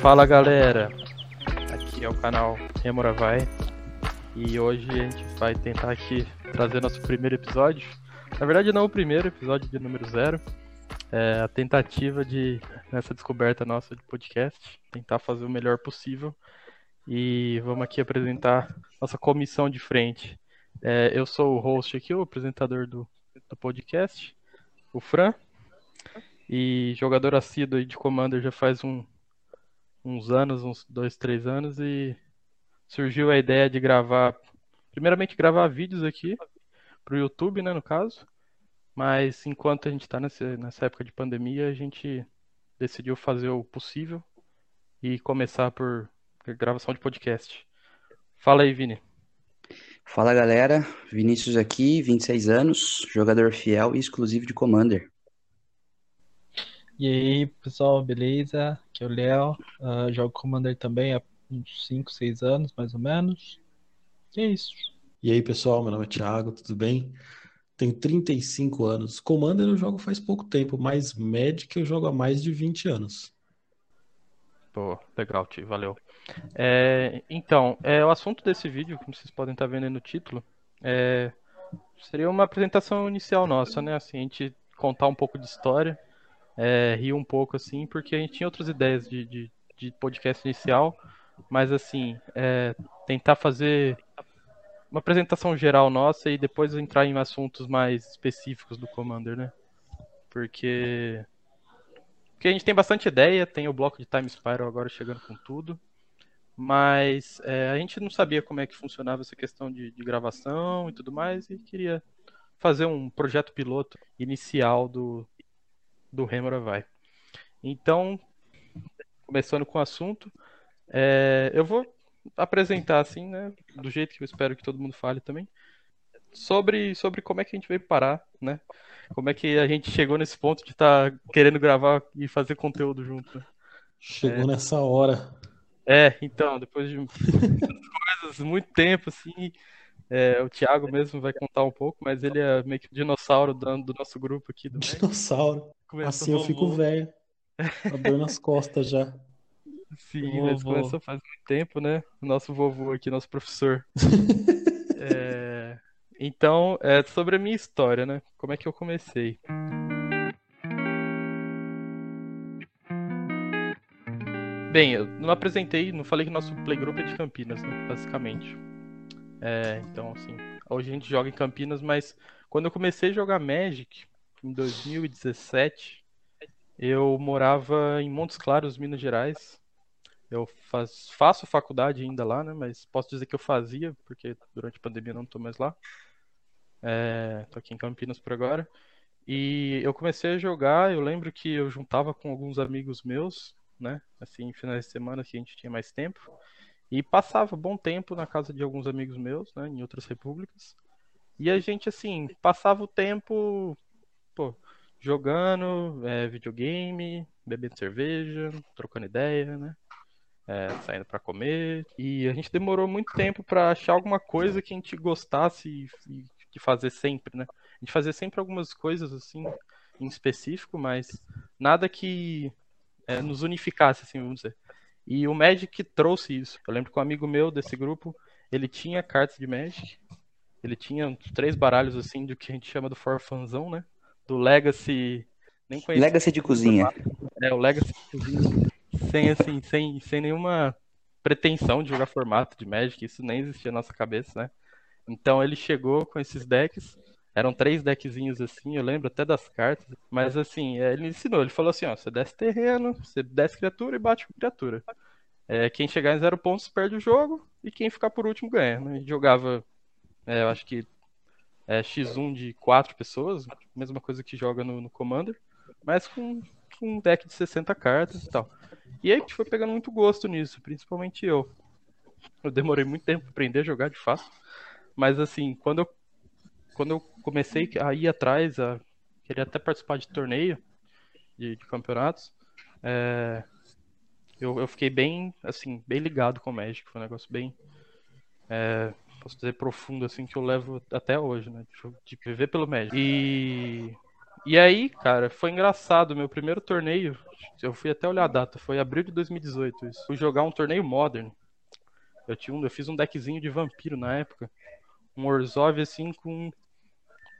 Fala galera, aqui é o canal Remora Vai. E hoje a gente vai tentar aqui trazer nosso primeiro episódio. Na verdade não o primeiro episódio de número zero, é a tentativa de nessa descoberta nossa de podcast, tentar fazer o melhor possível. E vamos aqui apresentar nossa comissão de frente. É, eu sou o host aqui, o apresentador do, do podcast, o Fran, e jogador assíduo de Commander já faz um, uns anos, uns dois, três anos, e surgiu a ideia de gravar, primeiramente gravar vídeos aqui para o YouTube, né, no caso, mas enquanto a gente está nessa, nessa época de pandemia, a gente decidiu fazer o possível e começar por gravação de podcast. Fala aí, Vini. Fala galera, Vinícius aqui, 26 anos, jogador fiel e exclusivo de Commander. E aí, pessoal, beleza? Aqui é o Léo, uh, jogo Commander também há uns 5, 6 anos, mais ou menos. E é isso. E aí, pessoal, meu nome é Thiago, tudo bem? Tenho 35 anos. Commander eu jogo faz pouco tempo, mas Magic eu jogo há mais de 20 anos. Pô, legal, tio, valeu. É, então, é, o assunto desse vídeo, como vocês podem estar vendo aí no título, é, seria uma apresentação inicial nossa, né? Assim, a gente contar um pouco de história é, um pouco, assim, porque a gente tinha outras ideias de, de, de podcast inicial, mas, assim, é, tentar fazer uma apresentação geral nossa e depois entrar em assuntos mais específicos do Commander, né? Porque, porque a gente tem bastante ideia, tem o bloco de Time Spiral agora chegando com tudo, mas é, a gente não sabia como é que funcionava essa questão de, de gravação e tudo mais, e queria fazer um projeto piloto inicial do, do Remora vai. Então, começando com o assunto, é, eu vou apresentar assim, né, do jeito que eu espero que todo mundo fale também, sobre, sobre como é que a gente veio parar, né? Como é que a gente chegou nesse ponto de estar tá querendo gravar e fazer conteúdo junto. Né? Chegou é, nessa hora. É, então, depois de coisas, muito tempo, assim, é, o Thiago mesmo vai contar um pouco, mas ele é meio que o dinossauro do, do nosso grupo aqui. Do dinossauro. assim eu fico velho. A dor nas costas já. Sim, mas começou faz muito tempo, né? O nosso vovô aqui, nosso professor. é... Então, é sobre a minha história, né? Como é que eu comecei? Bem, eu não apresentei, não falei que nosso playgroup é de Campinas, né? Basicamente. É, então, assim, hoje a gente joga em Campinas, mas quando eu comecei a jogar Magic, em 2017, eu morava em Montes Claros, Minas Gerais. Eu faz, faço faculdade ainda lá, né? Mas posso dizer que eu fazia, porque durante a pandemia não estou mais lá. É, tô aqui em Campinas por agora. E eu comecei a jogar, eu lembro que eu juntava com alguns amigos meus, né? Assim, finais de semana que a gente tinha mais tempo. E passava bom tempo na casa de alguns amigos meus, né, em outras repúblicas. E a gente, assim, passava o tempo, pô, jogando é, videogame, bebendo cerveja, trocando ideia, né? É, saindo para comer. E a gente demorou muito tempo para achar alguma coisa que a gente gostasse de fazer sempre, né? A gente fazia sempre algumas coisas, assim, em específico, mas nada que é, nos unificasse, assim, vamos dizer. E o Magic trouxe isso. Eu lembro que um amigo meu desse grupo, ele tinha cartas de Magic. Ele tinha uns três baralhos assim do que a gente chama do Forfanzão, né? Do Legacy. Nem conhecia. Legacy de cozinha. É, o Legacy de cozinha. Sem assim, sem, sem nenhuma pretensão de jogar formato de Magic, isso nem existia na nossa cabeça, né? Então ele chegou com esses decks eram três deckzinhos assim, eu lembro até das cartas. Mas assim, é, ele ensinou, ele falou assim, ó, você desce terreno, você desce criatura e bate com criatura. É, quem chegar em zero pontos perde o jogo e quem ficar por último ganha. Né? jogava, é, eu acho que é, X1 de quatro pessoas, mesma coisa que joga no, no Commander, mas com, com, um deck de 60 cartas e tal. E aí a gente foi pegando muito gosto nisso, principalmente eu. Eu demorei muito tempo pra aprender a jogar de fato. Mas assim, quando eu quando eu comecei a ir atrás, a querer até participar de torneio, de, de campeonatos, é, eu, eu, fiquei bem, assim, bem ligado com o Magic. Foi um negócio bem, é, posso dizer, profundo, assim, que eu levo até hoje, né? De, de viver pelo Magic. E E aí, cara, foi engraçado. Meu primeiro torneio, eu fui até olhar a data, foi abril de 2018. Isso. Fui jogar um torneio Modern. Eu, tinha um, eu fiz um deckzinho de vampiro na época. Um Orzhov, assim, com.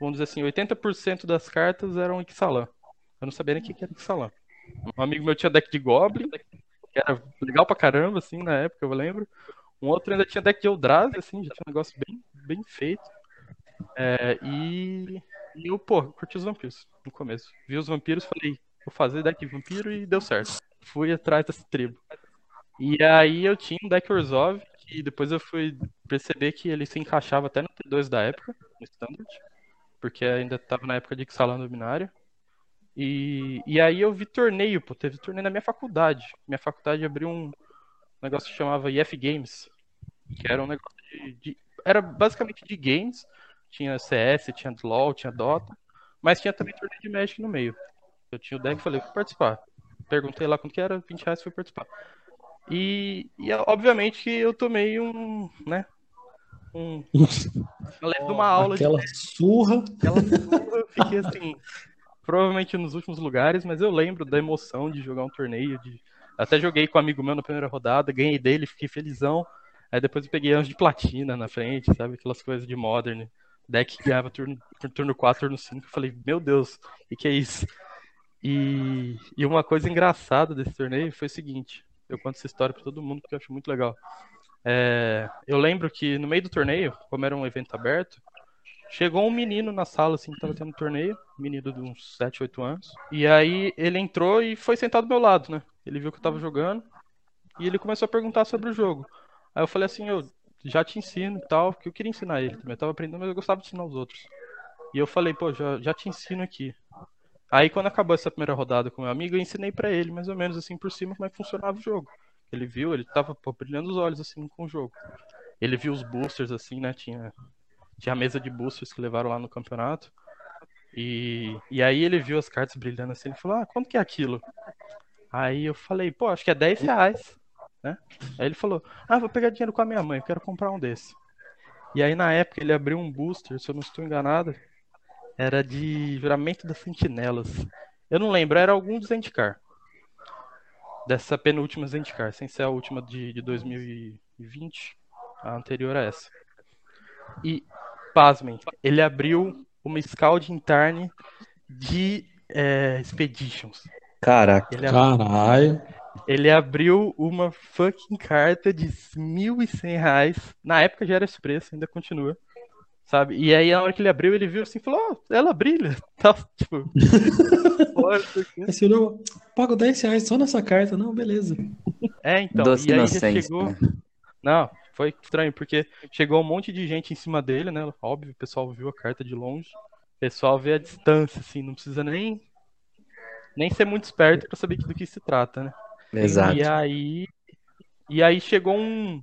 Vamos dizer assim, 80% das cartas eram Ixalan. Eu não sabia nem o que era Ixalan. Um amigo meu tinha deck de Goblin, que era legal pra caramba, assim, na época, eu lembro. Um outro ainda tinha deck de Eldrazi, assim, já tinha um negócio bem, bem feito. É, e, e eu, pô, curti os vampiros no começo. Vi os vampiros, falei, vou fazer deck de vampiro e deu certo. Fui atrás dessa tribo. E aí eu tinha um deck Orzhov, que depois eu fui perceber que ele se encaixava até no T2 da época, no Standard, porque ainda tava na época de Xalan Dominário. E, e aí eu vi torneio, pô, teve torneio na minha faculdade. Minha faculdade abriu um negócio que chamava IF Games, que era um negócio de, de era basicamente de games, tinha CS, tinha LoL, tinha Dota, mas tinha também torneio de Magic no meio. Eu tinha o deck e falei, vou participar. Perguntei lá quanto que era, 20 reais, fui participar. E, e obviamente que eu tomei um, né, um, uma, uma aula Aquela de... surra. Aquela surra, eu fiquei assim, provavelmente nos últimos lugares, mas eu lembro da emoção de jogar um torneio, de até joguei com um amigo meu na primeira rodada, ganhei dele, fiquei felizão. Aí depois eu peguei anjo de platina na frente, sabe? Aquelas coisas de modern. Deck que ganhava turno, turno 4, turno 5. Eu falei, meu Deus, o que, é isso? E, e uma coisa engraçada desse torneio foi o seguinte: eu conto essa história pra todo mundo porque eu acho muito legal. É, eu lembro que no meio do torneio, como era um evento aberto, chegou um menino na sala, assim, que tava tendo um torneio, menino de uns 7, 8 anos. E aí ele entrou e foi sentado do meu lado, né? Ele viu que eu tava jogando e ele começou a perguntar sobre o jogo. Aí eu falei assim, eu já te ensino e tal, porque eu queria ensinar ele também. Eu tava aprendendo, mas eu gostava de ensinar os outros. E eu falei, pô, já, já te ensino aqui. Aí quando acabou essa primeira rodada com meu amigo, eu ensinei para ele, mais ou menos assim, por cima, como é que funcionava o jogo. Ele viu, ele tava pô, brilhando os olhos assim com o jogo. Ele viu os boosters assim, né? Tinha, tinha a mesa de boosters que levaram lá no campeonato. E, e aí ele viu as cartas brilhando assim, ele falou, ah, quanto que é aquilo? Aí eu falei, pô, acho que é 10 reais. Né? Aí ele falou, ah, vou pegar dinheiro com a minha mãe, quero comprar um desse. E aí na época ele abriu um booster, se eu não estou enganado, era de juramento das sentinelas. Eu não lembro, era algum dos Zendikar. Dessa penúltima Zendikar, sem ser a última de, de 2020, a anterior a essa. E, pasmem, ele abriu uma Scald Tarn de é, Expeditions. Caraca. Ele abriu, Caralho. ele abriu uma fucking carta de 1.100 reais. Na época já era esse preço, ainda continua. Sabe? E aí, na hora que ele abriu, ele viu assim e falou: oh, ela brilha. Tá, tipo. Você olhou, pago 10 reais só nessa carta. Não, beleza. É, então. Doce e aí já chegou. né? Não, foi estranho, porque chegou um monte de gente em cima dele, né? Óbvio, o pessoal viu a carta de longe. O pessoal vê a distância, assim, não precisa nem nem ser muito esperto pra saber do que se trata, né? Exato. E aí e aí chegou um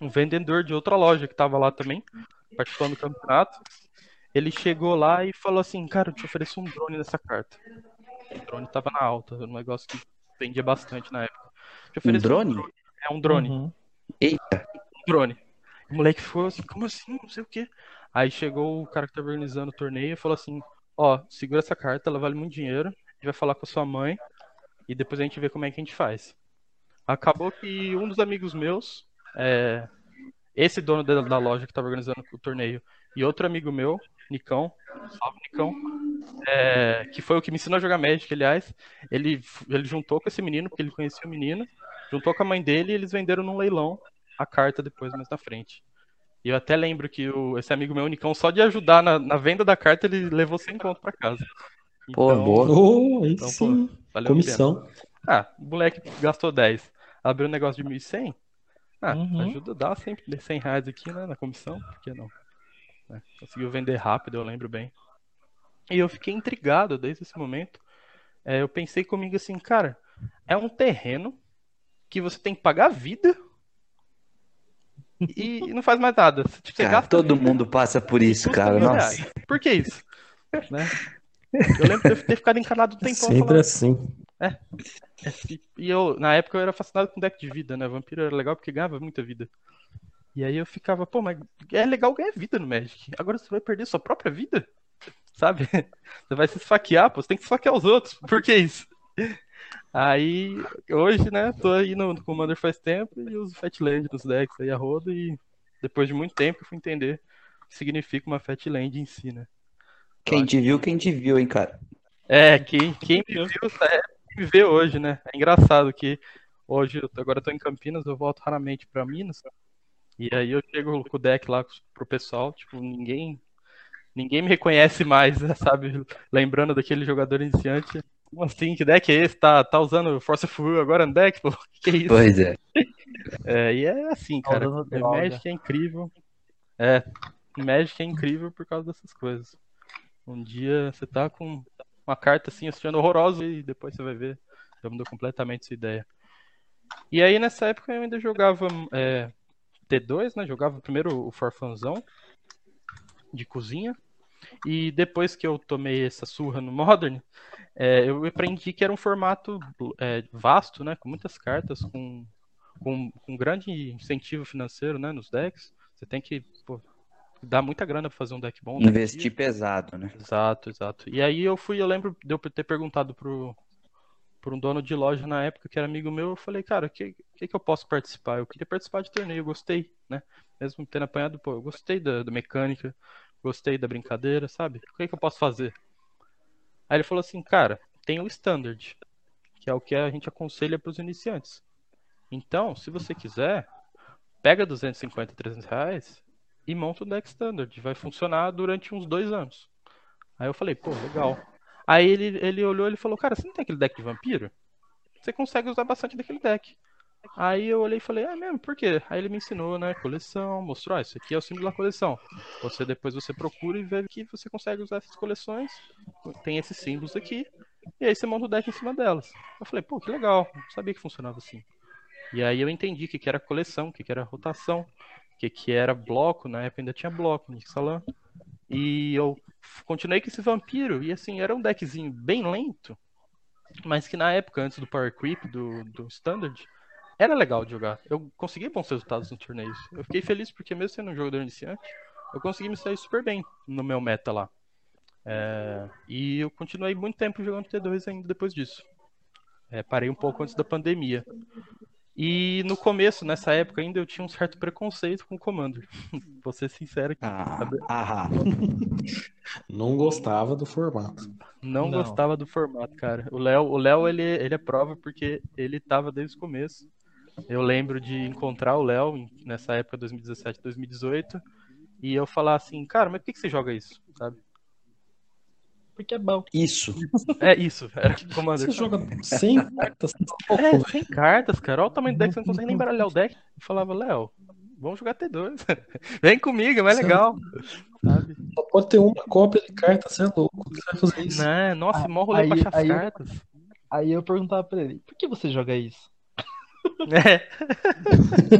um vendedor de outra loja que tava lá também, participando do campeonato. Ele chegou lá e falou assim, cara, eu te ofereço um drone nessa carta. O drone tava na alta, um negócio que vendia bastante na época. Te Um ofereço drone? É um drone. Uhum. Eita, um drone. O moleque ficou assim, como assim? Não sei o quê. Aí chegou o cara que tá organizando o torneio e falou assim: Ó, segura essa carta, ela vale muito dinheiro. A gente vai falar com a sua mãe e depois a gente vê como é que a gente faz. Acabou que um dos amigos meus, é, esse dono da, da loja que tava organizando o torneio, e outro amigo meu, Nicão, salve Nicão, é, que foi o que me ensinou a jogar Magic, aliás, ele, ele juntou com esse menino, porque ele conhecia o menino, juntou com a mãe dele e eles venderam num leilão a carta depois mais na frente. E eu até lembro que o, esse amigo meu, Nicão, só de ajudar na, na venda da carta, ele levou 100 conto pra casa. Pô, boa. Oh, aí Então, pô, sim. valeu a pena. Comissão. Ah, o moleque gastou 10. Abriu um negócio de 1.100. Ah, Uhum. ajuda, dá sempre 100 reais aqui, né, na comissão, por que não? Né, Conseguiu vender rápido, eu lembro bem. E eu fiquei intrigado desde esse momento. É, eu pensei comigo assim, cara, é um terreno que você tem que pagar a vida e não faz mais nada. Tipo, Cara, todo vida mundo passa por isso, cara. Nossa. reais. Por que isso? Né? Eu lembro de ter ficado encanado um tempão Sempre falando, assim. e- E eu, na época, eu era fascinado com deck de vida, né? Vampiro era legal porque ganhava muita vida. E aí eu ficava, pô, mas é legal ganhar vida no Magic. Agora você vai perder sua própria vida? sabe? Você vai se esfaquear, pô, você tem que esfaquear os outros. Por que isso? Aí, hoje, né, tô aí no Commander faz tempo e uso Fatland nos decks aí a roda e depois de muito tempo eu fui entender o que significa uma Fatland em si, né? Quem te viu, quem te viu, hein, cara? É, quem, quem me viu é, vê hoje, né? É engraçado que hoje, eu, agora eu tô em Campinas, eu volto raramente pra Minas. E aí eu chego com o deck lá pro pessoal, tipo, ninguém ninguém me reconhece mais, sabe? Lembrando daquele jogador iniciante. Como assim? Que deck é esse? Tá, tá usando Force of Will agora no deck? Pô, que é isso? Pois é. É, e é assim, cara. É, Magic é incrível. É, Magic é incrível por causa dessas coisas. Um dia você tá com uma carta assim, assistindo horrorosa e depois você vai ver. Já mudou completamente sua ideia. E aí nessa época eu ainda jogava é, T2, né? Jogava primeiro o Farfanzão de cozinha. E depois que eu tomei essa surra no Modern, é, eu aprendi que era um formato é, vasto, né? Com muitas cartas, com, com, com grande incentivo financeiro né, nos decks. Você tem que pô, dar muita grana para fazer um deck bom. Investir pesado, né? Exato, exato. E aí eu fui, eu lembro de eu ter perguntado pro, por um dono de loja na época que era amigo meu, eu falei, cara, o que, que, que eu posso participar? Eu queria participar de torneio, eu gostei, né? Mesmo tendo apanhado, pô, eu gostei da, da mecânica, gostei da brincadeira, sabe? O que, que eu posso fazer? Aí ele falou assim, cara, tem o standard, que é o que a gente aconselha para os iniciantes. Então, se você quiser, pega 250, 300 reais e monta o deck standard. Vai funcionar durante uns dois anos. Aí eu falei, pô, legal. Aí ele, ele olhou e falou, cara, você não tem aquele deck de vampiro? Você consegue usar bastante daquele deck. Aí eu olhei e falei, ah, mesmo, por quê? Aí ele me ensinou, né, coleção, mostrou, ah, isso aqui é o símbolo da coleção. Você depois você procura e vê que você consegue usar essas coleções, tem esses símbolos aqui, e aí você monta o deck em cima delas. Eu falei, pô, que legal, não sabia que funcionava assim. E aí eu entendi o que, que era coleção, o que, que era rotação, que, que era bloco, na época ainda tinha bloco no Ixalan. E eu continuei com esse vampiro, e assim, era um deckzinho bem lento, mas que na época, antes do Power Creep, do, do Standard, era legal de jogar. Eu consegui bons resultados no torneio. Eu fiquei feliz porque mesmo sendo um jogador iniciante, eu consegui me sair super bem no meu meta lá. É... e eu continuei muito tempo jogando T2 ainda depois disso. É, parei um pouco antes da pandemia. E no começo, nessa época ainda, eu tinha um certo preconceito com o Commander. Vou ser sincero aqui. Ah, ah, Não gostava do formato. Não, Não. gostava do formato, cara. O Léo, o Léo ele, ele é prova porque ele tava desde o começo. Eu lembro de encontrar o Léo nessa época, 2017, 2018, e eu falar assim, cara, mas por que, que você joga isso? Sabe? Porque é bom. isso. É isso, era Commander. Você joga sem cartas, É, sem cartas, cara. Olha o tamanho do deck, você não consegue nem baralhar o deck. Eu falava, Léo, vamos jogar T2. Vem comigo, é mais legal. Sabe? só pode ter uma cópia de carta, você é louco. Você vai fazer isso? Né? Nossa, Ah, mó rolê aí- pra achar as aí- cartas. Aí eu perguntava pra ele, por que você joga isso? É. A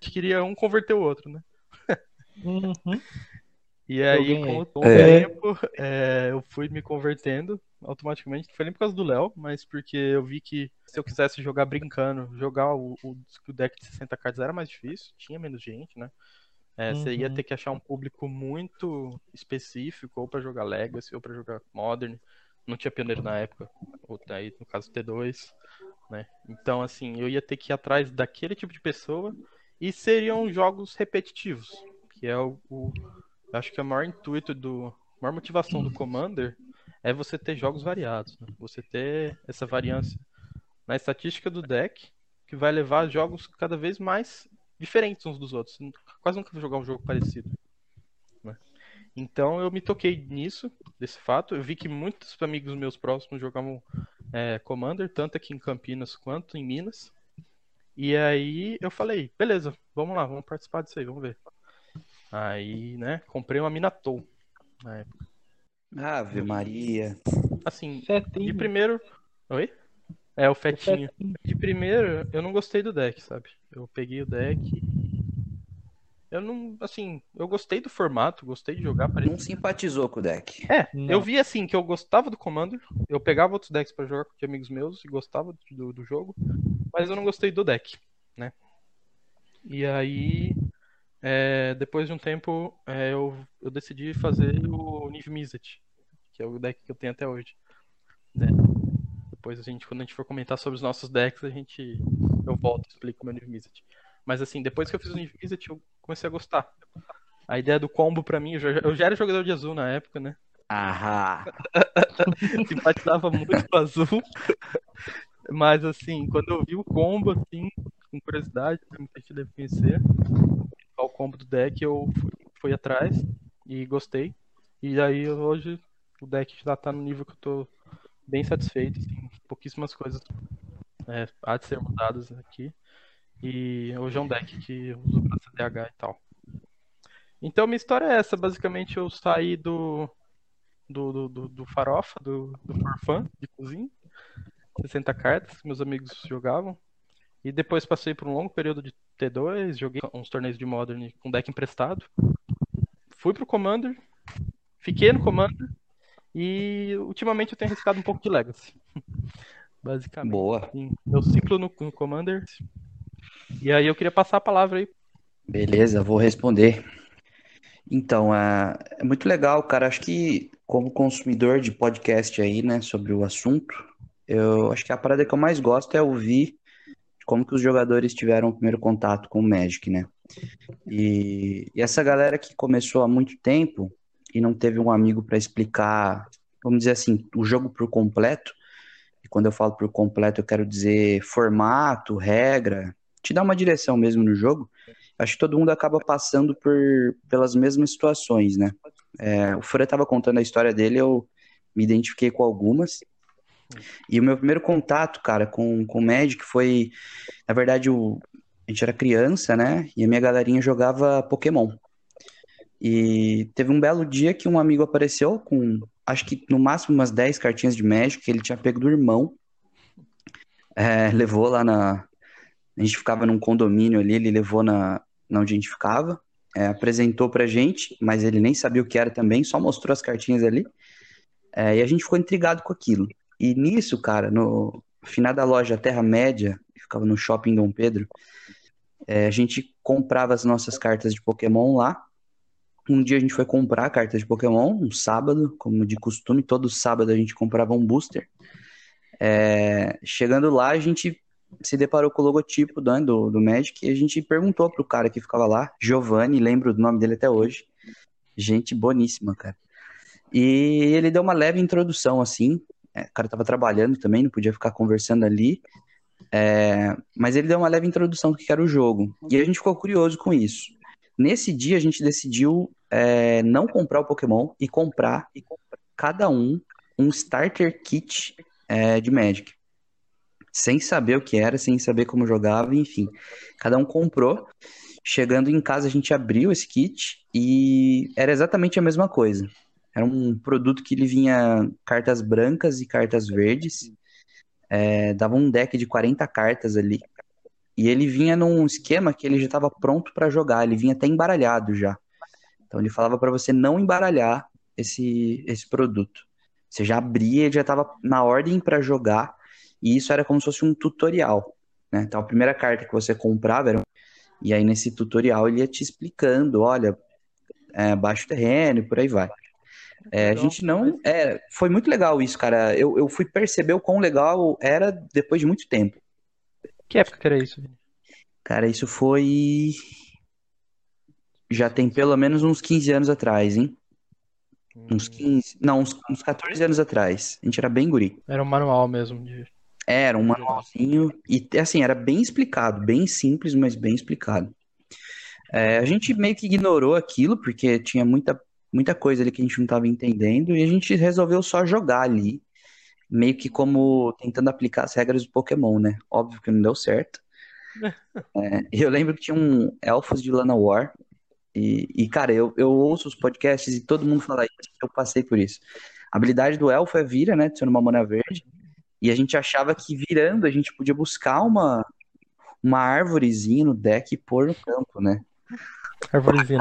gente queria um converter o outro, né? Uhum. E aí, com o com o É. tempo, é, eu fui me convertendo automaticamente. Não foi nem por causa do Léo, mas porque eu vi que se eu quisesse jogar brincando, jogar o, o, o deck de 60 cartas era mais difícil, tinha menos gente, né? É, Você ia Uhum. ter que achar um público muito específico, ou pra jogar Legacy, ou pra jogar Modern. Não tinha pioneiro na época, ou daí, no caso T2, né? Então, assim, eu ia ter que ir atrás daquele tipo de pessoa e seriam jogos repetitivos, que é o, o acho que o maior intuito do, a maior motivação do Commander é você ter jogos variados, né? você ter essa variância na estatística do deck que vai levar jogos cada vez mais diferentes uns dos outros. Quase nunca vou jogar um jogo parecido. né? Então eu me toquei nisso, desse fato. Eu vi que muitos amigos meus próximos jogavam é, Commander, tanto aqui em Campinas quanto em Minas. E aí eu falei, beleza, vamos lá, vamos participar disso aí, vamos ver. Aí, né, comprei uma Minatou. na época. Ave Maria. Assim, de Fetinho. primeiro. Oi? É, o fetinho. Fetinho. De primeiro, eu não gostei do deck, sabe? Eu peguei o deck. Eu não. Assim, eu gostei do formato, gostei de jogar. Parecia... Não simpatizou com o deck. É, Não. eu vi assim que eu gostava do Commander. Eu pegava outros decks pra jogar com amigos meus e gostava do, do jogo. Mas eu não gostei do deck, né? E aí. É, depois de um tempo, é, eu, eu decidi fazer o Niv Mizzet. que é o deck que eu tenho até hoje. né? Depois a gente, quando a gente for comentar sobre os nossos decks, a gente eu volto e explico o meu New Visit. Mas assim, depois que eu fiz o New Visit, eu comecei a gostar. A ideia do combo pra mim, eu já, eu já era jogador de azul na época, né? Ahá. Simpatizava muito com azul. Mas assim, quando eu vi o combo, assim, com curiosidade, muita gente deve conhecer, qual o combo do deck, eu fui, fui atrás e gostei. E aí hoje o deck já tá no nível que eu tô bem satisfeito, assim, pouquíssimas coisas é, há de ser mudadas aqui. E hoje é um deck que eu uso pra CDH e tal. Então minha história é essa, basicamente eu saí do do, do, do, do farofa, do, do de cozinha, 60 cartas, meus amigos jogavam. E depois passei por um longo período de T2, joguei uns torneios de Modern com deck emprestado. Fui pro Commander, fiquei no Commander e ultimamente eu tenho arriscado um pouco de Legacy. Basicamente. Boa. Sim, meu ciclo no, no Commander. E aí eu queria passar a palavra aí. Beleza, vou responder. Então, é, é muito legal, cara. Acho que como consumidor de podcast aí, né, sobre o assunto, eu acho que a parada que eu mais gosto é ouvir como que os jogadores tiveram o primeiro contato com o Magic, né? E, e essa galera que começou há muito tempo e não teve um amigo para explicar, vamos dizer assim, o jogo por completo. E quando eu falo por completo, eu quero dizer formato, regra, te dar uma direção mesmo no jogo. Acho que todo mundo acaba passando por pelas mesmas situações, né? É, o Fura estava contando a história dele, eu me identifiquei com algumas. E o meu primeiro contato, cara, com, com o Magic foi, na verdade, o, a gente era criança, né? E a minha galerinha jogava Pokémon. E teve um belo dia que um amigo apareceu com, acho que no máximo umas 10 cartinhas de Magic que ele tinha pego do irmão. É, levou lá na. A gente ficava num condomínio ali, ele levou na, na onde a gente ficava, é, apresentou pra gente, mas ele nem sabia o que era também, só mostrou as cartinhas ali. É, e a gente ficou intrigado com aquilo. E nisso, cara, no final da loja Terra-média, que ficava no shopping Dom Pedro, é, a gente comprava as nossas cartas de Pokémon lá. Um dia a gente foi comprar cartas de Pokémon, um sábado, como de costume, todo sábado a gente comprava um booster. É, chegando lá, a gente se deparou com o logotipo né, do, do Magic e a gente perguntou pro cara que ficava lá, Giovanni, lembro do nome dele até hoje. Gente boníssima, cara. E ele deu uma leve introdução, assim. É, o cara tava trabalhando também, não podia ficar conversando ali. É, mas ele deu uma leve introdução do que era o jogo. E a gente ficou curioso com isso. Nesse dia a gente decidiu é, não comprar o Pokémon e comprar cada um um starter kit é, de Magic. Sem saber o que era, sem saber como jogava, enfim. Cada um comprou. Chegando em casa, a gente abriu esse kit e era exatamente a mesma coisa. Era um produto que ele vinha cartas brancas e cartas verdes. É, dava um deck de 40 cartas ali. E ele vinha num esquema que ele já estava pronto para jogar, ele vinha até embaralhado já. Então ele falava para você não embaralhar esse, esse produto. Você já abria, ele já estava na ordem para jogar, e isso era como se fosse um tutorial. Né? Então a primeira carta que você comprava era. E aí nesse tutorial ele ia te explicando: olha, é, baixo terreno e por aí vai. É, a gente não. É, foi muito legal isso, cara. Eu, eu fui perceber o quão legal era depois de muito tempo. Que época que era isso? Cara, isso foi. Já tem pelo menos uns 15 anos atrás, hein? Uns 15. Não, uns, uns 14 anos atrás. A gente era bem guri. Era um manual mesmo de. Era um manualzinho. E assim, era bem explicado. Bem simples, mas bem explicado. É, a gente meio que ignorou aquilo, porque tinha muita, muita coisa ali que a gente não estava entendendo. E a gente resolveu só jogar ali. Meio que como tentando aplicar as regras do Pokémon, né? Óbvio que não deu certo. É, eu lembro que tinha um Elfos de Lana War. E, e, cara, eu, eu ouço os podcasts e todo mundo fala isso. Eu passei por isso. A habilidade do elfo é vira, né? Sendo uma mana verde. E a gente achava que virando a gente podia buscar uma, uma árvorezinha no deck e pôr no campo, né? Árvorezinha.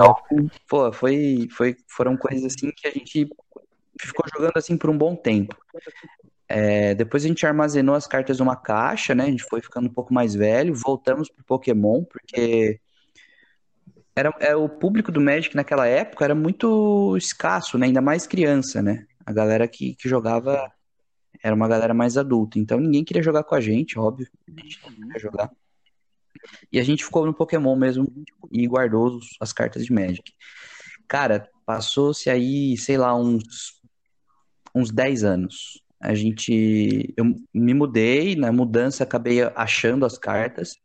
Pô, foi, foi, foram coisas assim que a gente ficou jogando assim por um bom tempo. É, depois a gente armazenou as cartas numa caixa, né? A gente foi ficando um pouco mais velho, voltamos pro Pokémon, porque era, é, o público do Magic naquela época era muito escasso, né? Ainda mais criança, né? A galera que, que jogava era uma galera mais adulta. Então ninguém queria jogar com a gente, óbvio. A gente não queria jogar. E a gente ficou no Pokémon mesmo e guardou as cartas de Magic. Cara, passou-se aí, sei lá, uns, uns 10 anos. A gente. Eu me mudei, na mudança acabei achando as cartas.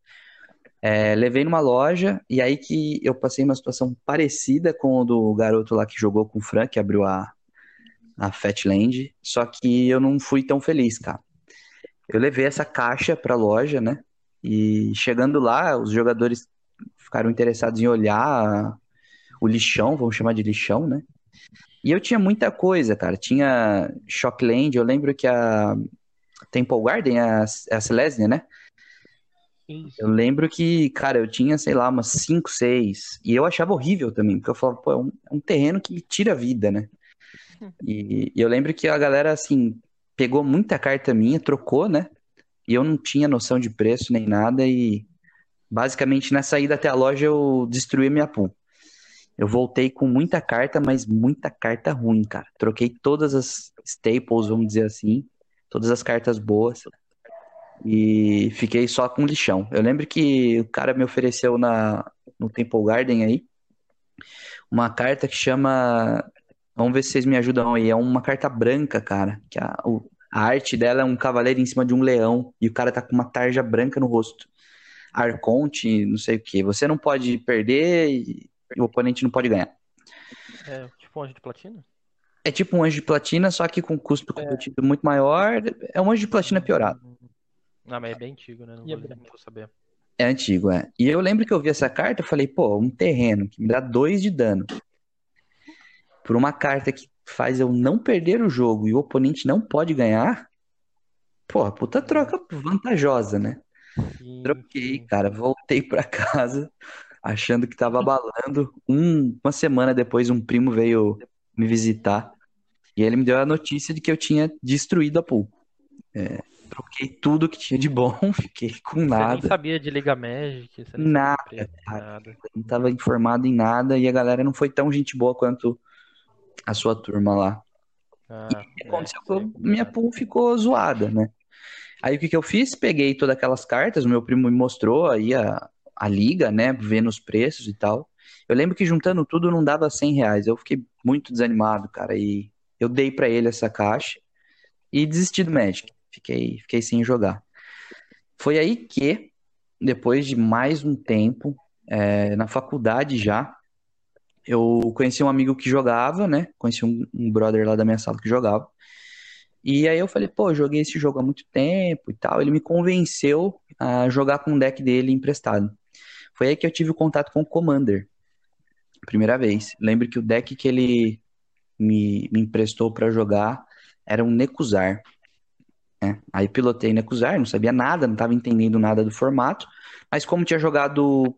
É, levei numa loja e aí que eu passei uma situação parecida com o do garoto lá que jogou com o Frank, que abriu a, a Fatland, só que eu não fui tão feliz, cara. Eu levei essa caixa pra loja, né? E chegando lá, os jogadores ficaram interessados em olhar o lixão, vamos chamar de lixão, né? E eu tinha muita coisa, cara. Tinha Shockland, eu lembro que a Temple Garden, a, a Celestia, né? Isso. Eu lembro que, cara, eu tinha, sei lá, umas 5, 6. E eu achava horrível também, porque eu falava, pô, é um, é um terreno que tira a vida, né? E, e eu lembro que a galera, assim, pegou muita carta minha, trocou, né? E eu não tinha noção de preço nem nada. E basicamente na saída até a loja eu destruí minha pool. Eu voltei com muita carta, mas muita carta ruim, cara. Troquei todas as staples, vamos dizer assim, todas as cartas boas. E fiquei só com lixão. Eu lembro que o cara me ofereceu na, no Temple Garden aí uma carta que chama. Vamos ver se vocês me ajudam aí. É uma carta branca, cara. Que a, o- a arte dela é um cavaleiro em cima de um leão. E o cara tá com uma tarja branca no rosto. Arconte, não sei o que. Você não pode perder e o oponente não pode ganhar. É tipo um anjo de platina? É tipo um anjo de platina, só que com custo competitivo muito maior. É um anjo de platina piorado. Não, mas é bem antigo, né? Não é vou, branco. não vou saber. É antigo, é. E eu lembro que eu vi essa carta, eu falei, pô, um terreno que me dá dois de dano. Por uma carta que faz eu não perder o jogo e o oponente não pode ganhar. Pô, puta troca vantajosa, né? Sim, Troquei, sim. cara. Voltei pra casa achando que tava abalando. Um- uma semana depois, um primo veio me visitar e ele me deu a notícia de que eu tinha destruído a pool. É, troquei tudo que tinha de bom, fiquei com Você nem nada. sabia de Liga Magic, você Nada, sabia nada. não estava informado em nada e a galera não foi tão gente boa quanto a sua turma lá. Ah, O que é, aconteceu eu- minha pool ficou zoada, né? Aí o que que eu fiz? Peguei todas aquelas cartas, o meu primo me mostrou aí a, a liga, né? Vendo os preços e tal. Eu lembro que juntando tudo não dava 100 reais. Eu fiquei muito desanimado, cara. E eu dei pra ele essa caixa e desisti do Magic. Fiquei, fiquei sem jogar. Foi aí que, depois de mais um tempo, é, na faculdade já, eu conheci um amigo que jogava, né? Conheci um, um brother lá da minha sala que jogava. E aí eu falei, pô, joguei esse jogo há muito tempo e tal. Ele me convenceu a jogar com o deck dele emprestado. Foi aí que eu tive o contato com o Commander. Primeira vez. Lembro que o deck que ele me, me emprestou pra jogar era um Nekuzar. né? Aí pilotei Nekuzar, não sabia nada, não estava entendendo nada do formato. Mas como tinha jogado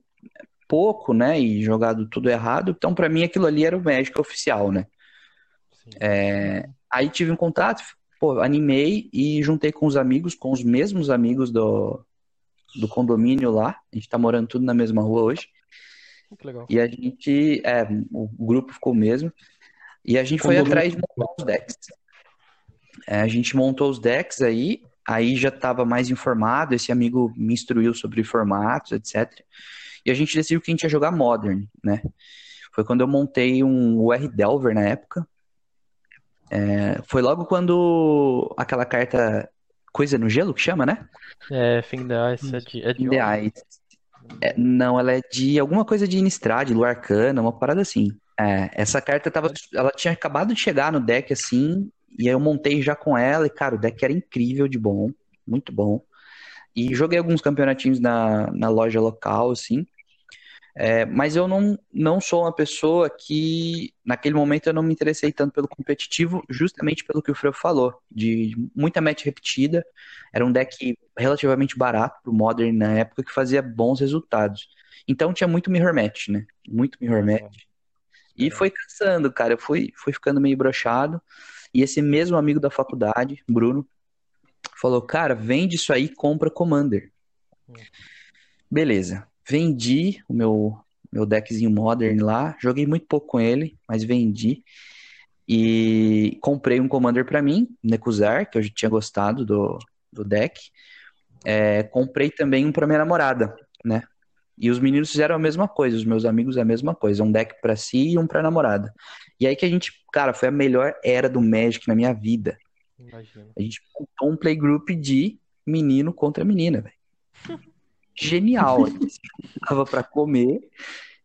pouco, né, e jogado tudo errado, então pra mim aquilo ali era o Magic oficial, né? É, aí tive um contato, pô, animei e juntei com os amigos, com os mesmos amigos do, do condomínio lá. A gente tá morando tudo na mesma rua hoje. Que legal. E a gente, é, o grupo ficou o mesmo. E a gente foi atrás de montar os decks. É, a gente montou os decks aí, aí já estava mais informado. Esse amigo me instruiu sobre formatos, etc. E a gente decidiu que a gente ia jogar Modern, né? Foi quando eu montei um UR Delver na época. É, foi logo quando aquela carta Coisa no Gelo, que chama, né? É, Fim the Ice é de, é de the. Ice. É, não, ela é de alguma coisa de Innistrad, Lua Arcana, uma parada assim. É, essa carta tava, ela tinha acabado de chegar no deck assim, e aí eu montei já com ela, e cara, o deck era incrível de bom, muito bom. E joguei alguns campeonatinhos na, na loja local, assim. É, mas eu não, não sou uma pessoa que, naquele momento, eu não me interessei tanto pelo competitivo, justamente pelo que o Freu falou, de muita match repetida. Era um deck relativamente barato pro Modern na época que fazia bons resultados. Então tinha muito mirror match, né? Muito mirror match. E foi cansando, cara. Eu fui, fui ficando meio brochado. E esse mesmo amigo da faculdade, Bruno, falou: Cara, vende isso aí e compra Commander. Beleza. Vendi o meu, meu deckzinho Modern lá. Joguei muito pouco com ele, mas vendi. E comprei um Commander pra mim, Nekuzar, que eu já tinha gostado do, do deck. É, comprei também um pra minha namorada, né? E os meninos fizeram a mesma coisa, os meus amigos a mesma coisa, um deck pra si e um pra namorada. E aí que a gente, cara, foi a melhor era do Magic na minha vida. Imagina. A gente montou um playgroup de menino contra menina, velho. Genial. A gente se juntava pra comer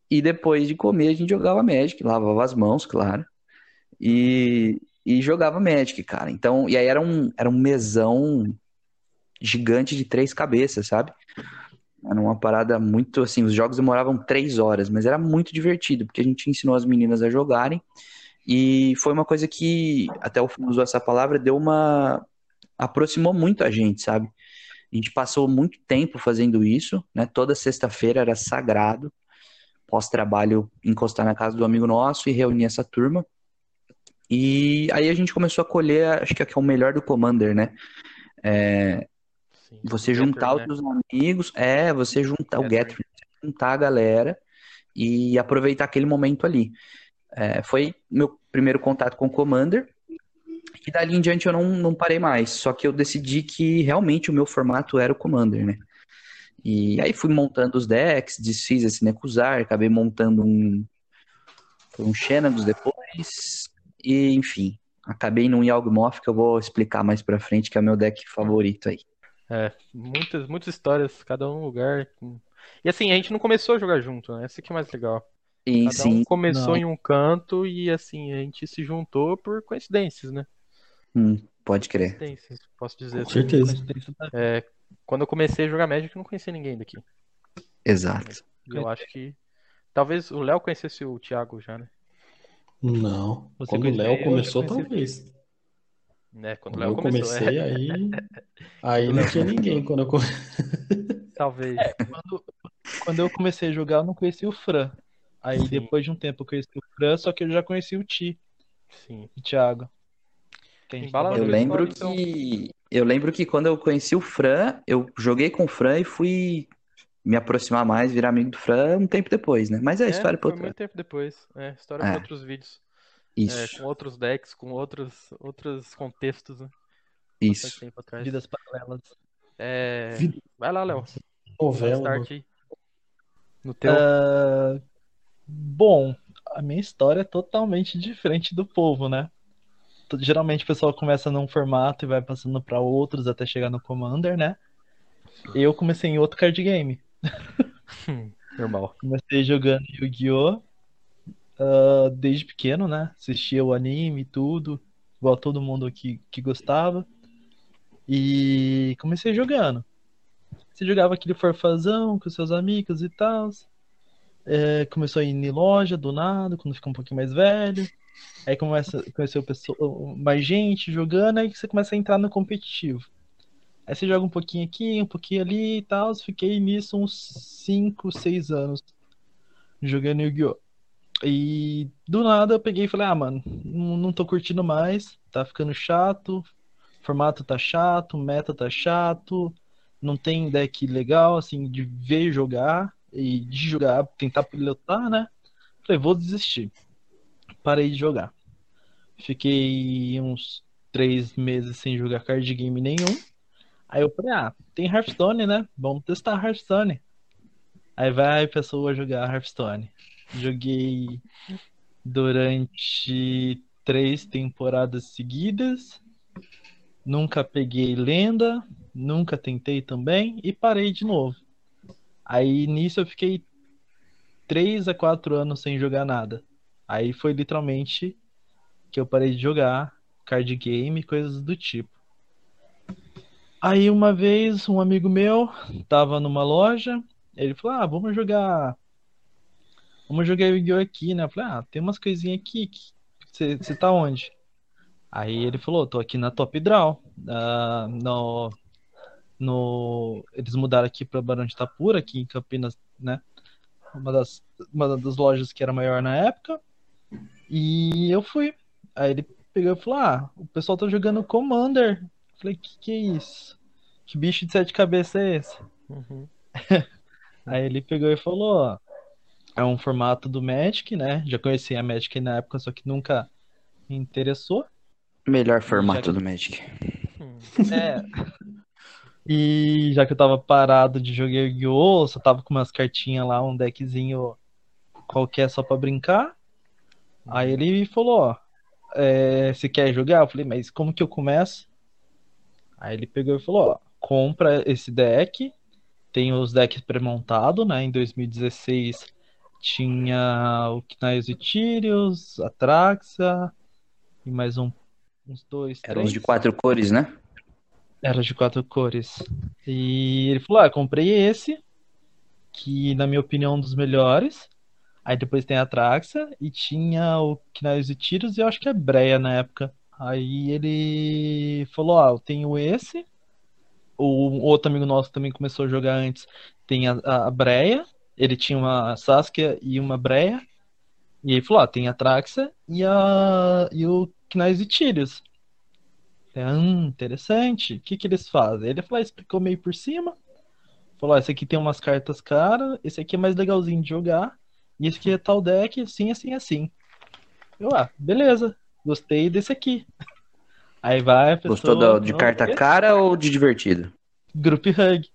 e depois de comer a gente jogava Magic, lavava as mãos, claro. E, e jogava Magic, cara. Então, e aí era um, era um mesão gigante de três cabeças, sabe? Era uma parada muito assim, os jogos demoravam três horas, mas era muito divertido, porque a gente ensinou as meninas a jogarem. E foi uma coisa que, até o usou essa palavra, deu uma. aproximou muito a gente, sabe? A gente passou muito tempo fazendo isso, né? Toda sexta-feira era sagrado, pós-trabalho, encostar na casa do amigo nosso e reunir essa turma. E aí a gente começou a colher, acho que é o melhor do Commander, né? É, Sim. você juntar né? os seus amigos, é, você juntar o Gathering. Juntar a galera e aproveitar aquele momento ali. É, foi meu primeiro contato com o Commander. E dali em diante eu não, não parei mais. Só que eu decidi que realmente o meu formato era o Commander, né? E aí fui montando os decks, desfiz esse Nekuzar, acabei montando um, foi um Xenagos depois. E enfim, acabei num Yawgmoth que eu vou explicar mais pra frente, que é o meu deck favorito aí. É, muitas, muitas histórias, cada um lugar. E assim, a gente não começou a jogar junto, né? Esse que é mais legal. E Cada sim, um começou Não. em um canto e assim, a gente se juntou por coincidências, né? Hum, pode crer. Coincidências, posso dizer Com assim. certeza. É, quando eu comecei a jogar Magic, eu não conhecia ninguém daqui. Exato. Eu acho que. Talvez o Léo conhecesse o Thiago já, né? Não. Você Quando o Léo começou, talvez. né? Quando o Quando eu começou, comecei, é, aí. Aí não tinha ninguém. Quando eu come- talvez. Quando, quando eu comecei a jogar, eu não conhecia o Fran. Aí Sim. depois de um tempo eu conheci o Fran, só que eu já conheci o Ti, Sim. o Thiago. Que a gente Embala tava Eu lembro então. que eu lembro que quando eu conheci o Fran, eu joguei com o Fran e fui me aproximar mais, virar amigo do Fran um tempo depois, né? Mas é É, história pra foi outra. muito tempo depois. É, história É. para outros vídeos. É, Isso, com outros decks, com outros, outros contextos, né? Isso. tempo atrás. Vidas paralelas. É... Vida- Vai lá, Léo. Novela. start aí. No teu. Ah, bom, a minha história é totalmente diferente do povo, né? Geralmente o pessoal começa num formato e vai passando pra outros até chegar no Commander, né? Eu comecei em outro card game. Normal. Comecei jogando Yu-Gi-Oh! ah, desde pequeno, né? Assistia o anime e tudo, igual todo mundo que, que gostava. E comecei jogando. Você jogava aquele forfazão com seus amigos e tal. É, começou a ir em loja do nada, quando fica um pouquinho mais velho. Aí começa, conheceu pessoa, mais gente jogando, aí você começa a entrar no competitivo. Aí você joga um pouquinho aqui, um pouquinho ali e tal. Fiquei nisso uns 5, 6 anos jogando Yu-Gi-Oh! E do nada eu peguei e falei, ah, mano, não, tô curtindo mais, tá ficando chato, o formato tá chato, o meta tá chato, não tem deck legal, assim, de ver jogar e de jogar, tentar pilotar, né? Falei, vou desistir. Parei de jogar. Fiquei uns três meses sem jogar card game nenhum. Aí eu falei, ah, tem Hearthstone, né? Vamos testar Hearthstone. Aí vai a pessoa jogar Hearthstone. Joguei durante três temporadas seguidas. Nunca peguei lenda, nunca tentei também e parei de novo. Aí nisso eu fiquei três a quatro anos sem jogar nada. Aí foi literalmente que eu parei de jogar card game, coisas do tipo. Aí uma vez um amigo meu tava numa loja, ele falou: "Ah, vamos jogar Vamos jogar Yu-Gi-Oh! aqui, né? Eu falei, ah, tem umas coisinhas aqui. Você você tá onde? Aí ele falou, tô aqui na Top Draw. ah, no, no... Eles mudaram aqui pra Barão de Itapura, aqui em Campinas, né? Uma das, uma das lojas que era maior na época. E eu fui. Aí ele pegou e falou, ah, o pessoal tá jogando Commander. Eu falei, que que é isso? Que bicho de sete cabeças é esse? Uhum. Aí ele pegou e falou, ó, é um formato do Magic, né? Já conhecia a Magic na época, só que nunca interessou. Melhor formato do Magic. É. E já que eu tava parado de jogar Yu-Gi-Oh! Só tava com umas cartinhas lá, um deckzinho qualquer só pra brincar. Aí ele falou, ó, é, você quer jogar? Eu falei, mas como que eu começo? Aí ele pegou e falou, ó, compra esse deck. Tem os decks pré-montados, né? Em 2016 tinha o Knights e Tyrios, a Traxa e mais um, uns dois, Eram os três. de quatro cores, né? Era de quatro cores. E ele falou: Ah, comprei esse, que na minha opinião é um dos melhores. Aí depois tem a Traxa e tinha o Knives e Tiros e eu acho que é Breia na época. Aí ele falou: Ah, eu tenho esse. O outro amigo nosso também começou a jogar antes. Tem a, a, Breia. Ele tinha uma Saskia e uma Breia. E ele falou: Ah, tem a Traxa e, a, e o Knives e Tiros. Hum, interessante. O que que eles fazem? Ele falou, ah, explicou meio por cima. Falou, ah, esse aqui tem umas cartas caras, esse aqui é mais legalzinho de jogar, e esse aqui é tal deck, assim, assim, assim. Eu, ah, beleza, gostei desse aqui. Aí vai a pessoa... Gostou da- de carta cara ou de divertido? Group Hug.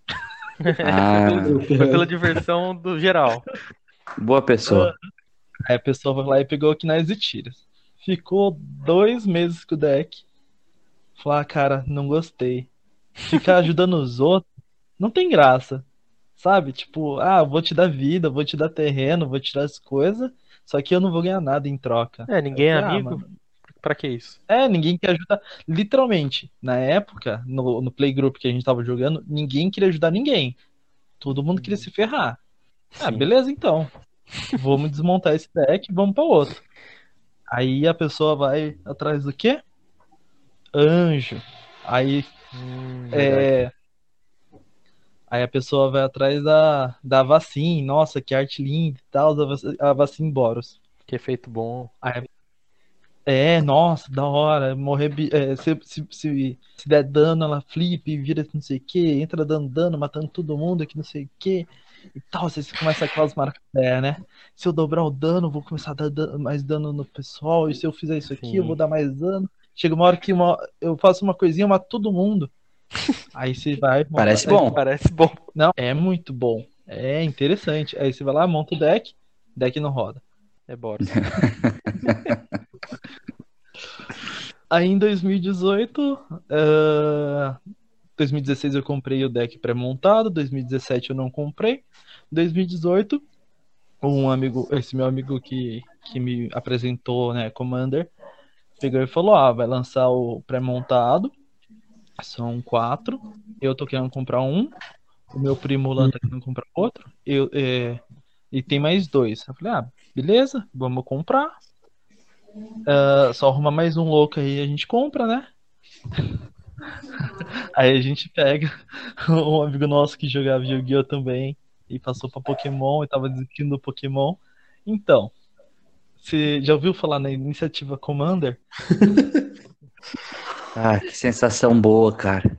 Ah, Foi pela diversão do geral. boa pessoa. Aí a pessoa foi lá e pegou o Knives e Tiras. Ficou dois meses com o deck. Falou, ah, cara, não gostei. Ficar ajudando os outros não tem graça. Sabe? Tipo, ah, vou te dar vida, vou te dar terreno, vou te dar as coisas, só que eu não vou ganhar nada em troca. É, ninguém é Eu ah, amigo. mano, Pra que isso? É, ninguém quer ajudar. Literalmente, na época, no, no playgroup que a gente tava jogando, ninguém queria ajudar ninguém. Todo mundo queria se ferrar. Ah, Sim. beleza então. Vamos desmontar esse deck e vamos para outro. Aí a pessoa vai atrás do quê? Anjo. Aí Hum, é. Aí a pessoa vai atrás da, da Vacin. Nossa, que arte linda e tal, a Vacin Boros. Que efeito bom. Aí, é, nossa, da hora. Morrer. é, se, se, se, se der dano, ela flip, vira não sei o que, entra dando dano, matando todo mundo que não sei o que. E tal, você começa aquelas marcas, é, né? Se eu dobrar o dano, eu vou começar a dar dan- mais dano no pessoal. E se eu fizer isso aqui, eu Sim. vou dar mais dano. Chega uma hora que uma- eu faço uma coisinha, eu mato todo mundo. Aí você vai. monta- Parece bom. Parece bom. Não, é muito bom. É interessante. Aí você vai lá, monta o deck, deck não roda. É Boris. Aí em 2018, ah, 2016 eu comprei o deck pré-montado, 2017 eu não comprei. 2018, um amigo, esse meu amigo que, que me apresentou, né, Commander, pegou e falou: Ah, vai lançar o pré-montado. São quatro. Eu tô querendo comprar um. O meu primo lá tá querendo comprar outro. Eu, é, e tem mais dois. Eu falei: Ah, beleza, vamos comprar. Ah, só arruma mais um louco aí, a gente compra, né? Aí a gente pega um amigo nosso que jogava Yu-Gi-Oh! também e passou pra Pokémon e tava desistindo do Pokémon. Então, você já ouviu falar na iniciativa Commander? Ah, que sensação boa, cara.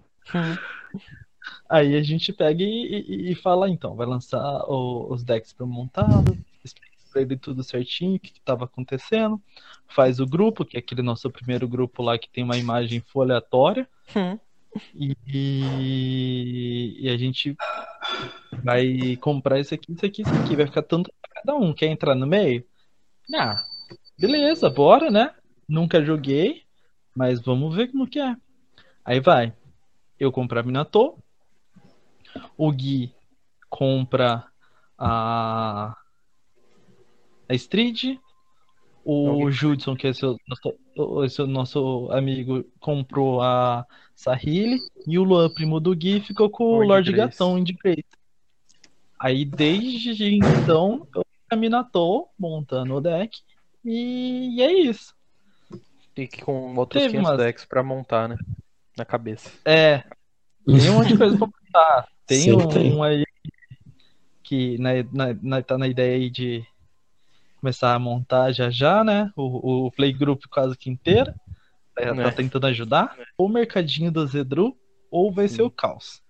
Aí a gente pega e, e- e fala, então, vai lançar o- os decks para montado, explica pra ele tudo certinho, o que, que tava acontecendo, faz o grupo, que é aquele nosso primeiro grupo lá que tem uma imagem aleatória, Hum. e, e, e a gente vai comprar isso aqui, isso aqui, isso aqui, vai ficar tanto pra cada um. Quer entrar no meio? Ah, beleza, bora, né? Nunca joguei, mas vamos ver como que é. Aí vai. Eu compro a Minato, o Gui compra a a Street, o Ok. Judson, que é seu, nosso, esse nosso amigo, comprou a Sahili, e o Luan, primo do Gui, ficou com o Lord Lord Grace. Gatão de Grace. Aí desde então eu caminatou montando o deck e, e é isso. E que com outros Teve 500 umas- decks pra montar, né? Na cabeça. É, tem um monte de coisa pra montar. Tem Sempre um, tem. aí que na, na, na- tá na ideia aí de começar a montar já já, né? O, o Playgroup quase que inteiro. Tá, tá É. tentando ajudar. Ou o mercadinho do Zedru, ou vai ser o caos.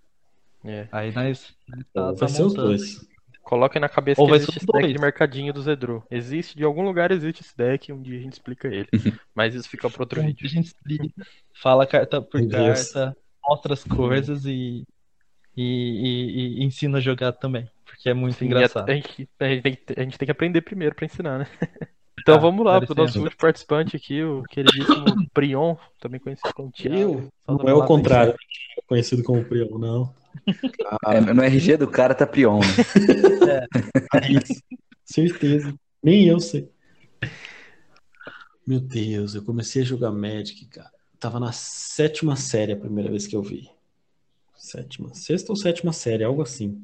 É. Aí nós, nós tá, Vai tá ser os montando. dois. Coloquem na cabeça Ou que existe esse deck de mercadinho do Zedru. Existe, de algum lugar existe esse deck, um dia a gente explica ele. Mas isso fica para outro A vídeo. gente explica, fala carta por carta, mostra as coisas e, e, e- e ensina a jogar também. Porque é muito Sim, engraçado. A gente, a, gente tem, que- a gente tem que aprender primeiro para ensinar, né? Então Tá, vamos lá dá pro nosso licença. último participante aqui, o queridíssimo Prion, também conhecido como Thiago. Eu? Não é o contrário, conhecido como Prion, não. É, no RG do cara tá Prion, né? É isso. Certeza. Nem eu sei. Meu Deus, eu comecei a jogar Magic, cara. Tava na sétima série a primeira vez que eu vi. Sétima, sexta ou sétima série, algo assim.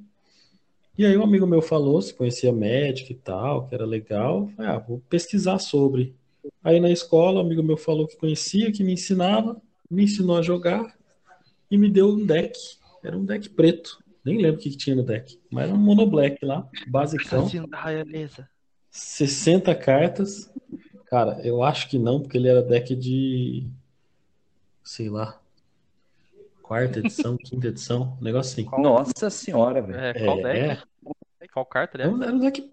E aí um amigo meu falou se conhecia Magic e tal, que era legal. Falei, ah, vou pesquisar sobre. Aí na escola, um amigo meu falou que conhecia, que me ensinava, me ensinou a jogar e me deu um deck. Era um deck preto. Nem lembro o que, que tinha no deck. Mas era um mono black lá, basicão. Assassino da realeza. 60 cartas. Cara, eu acho que não, porque ele era deck de. Sei lá. Quarta edição, quinta edição, um negócio assim. Nossa senhora, velho. É, qual É, deck? Qual carta, era aliás? um era um deck.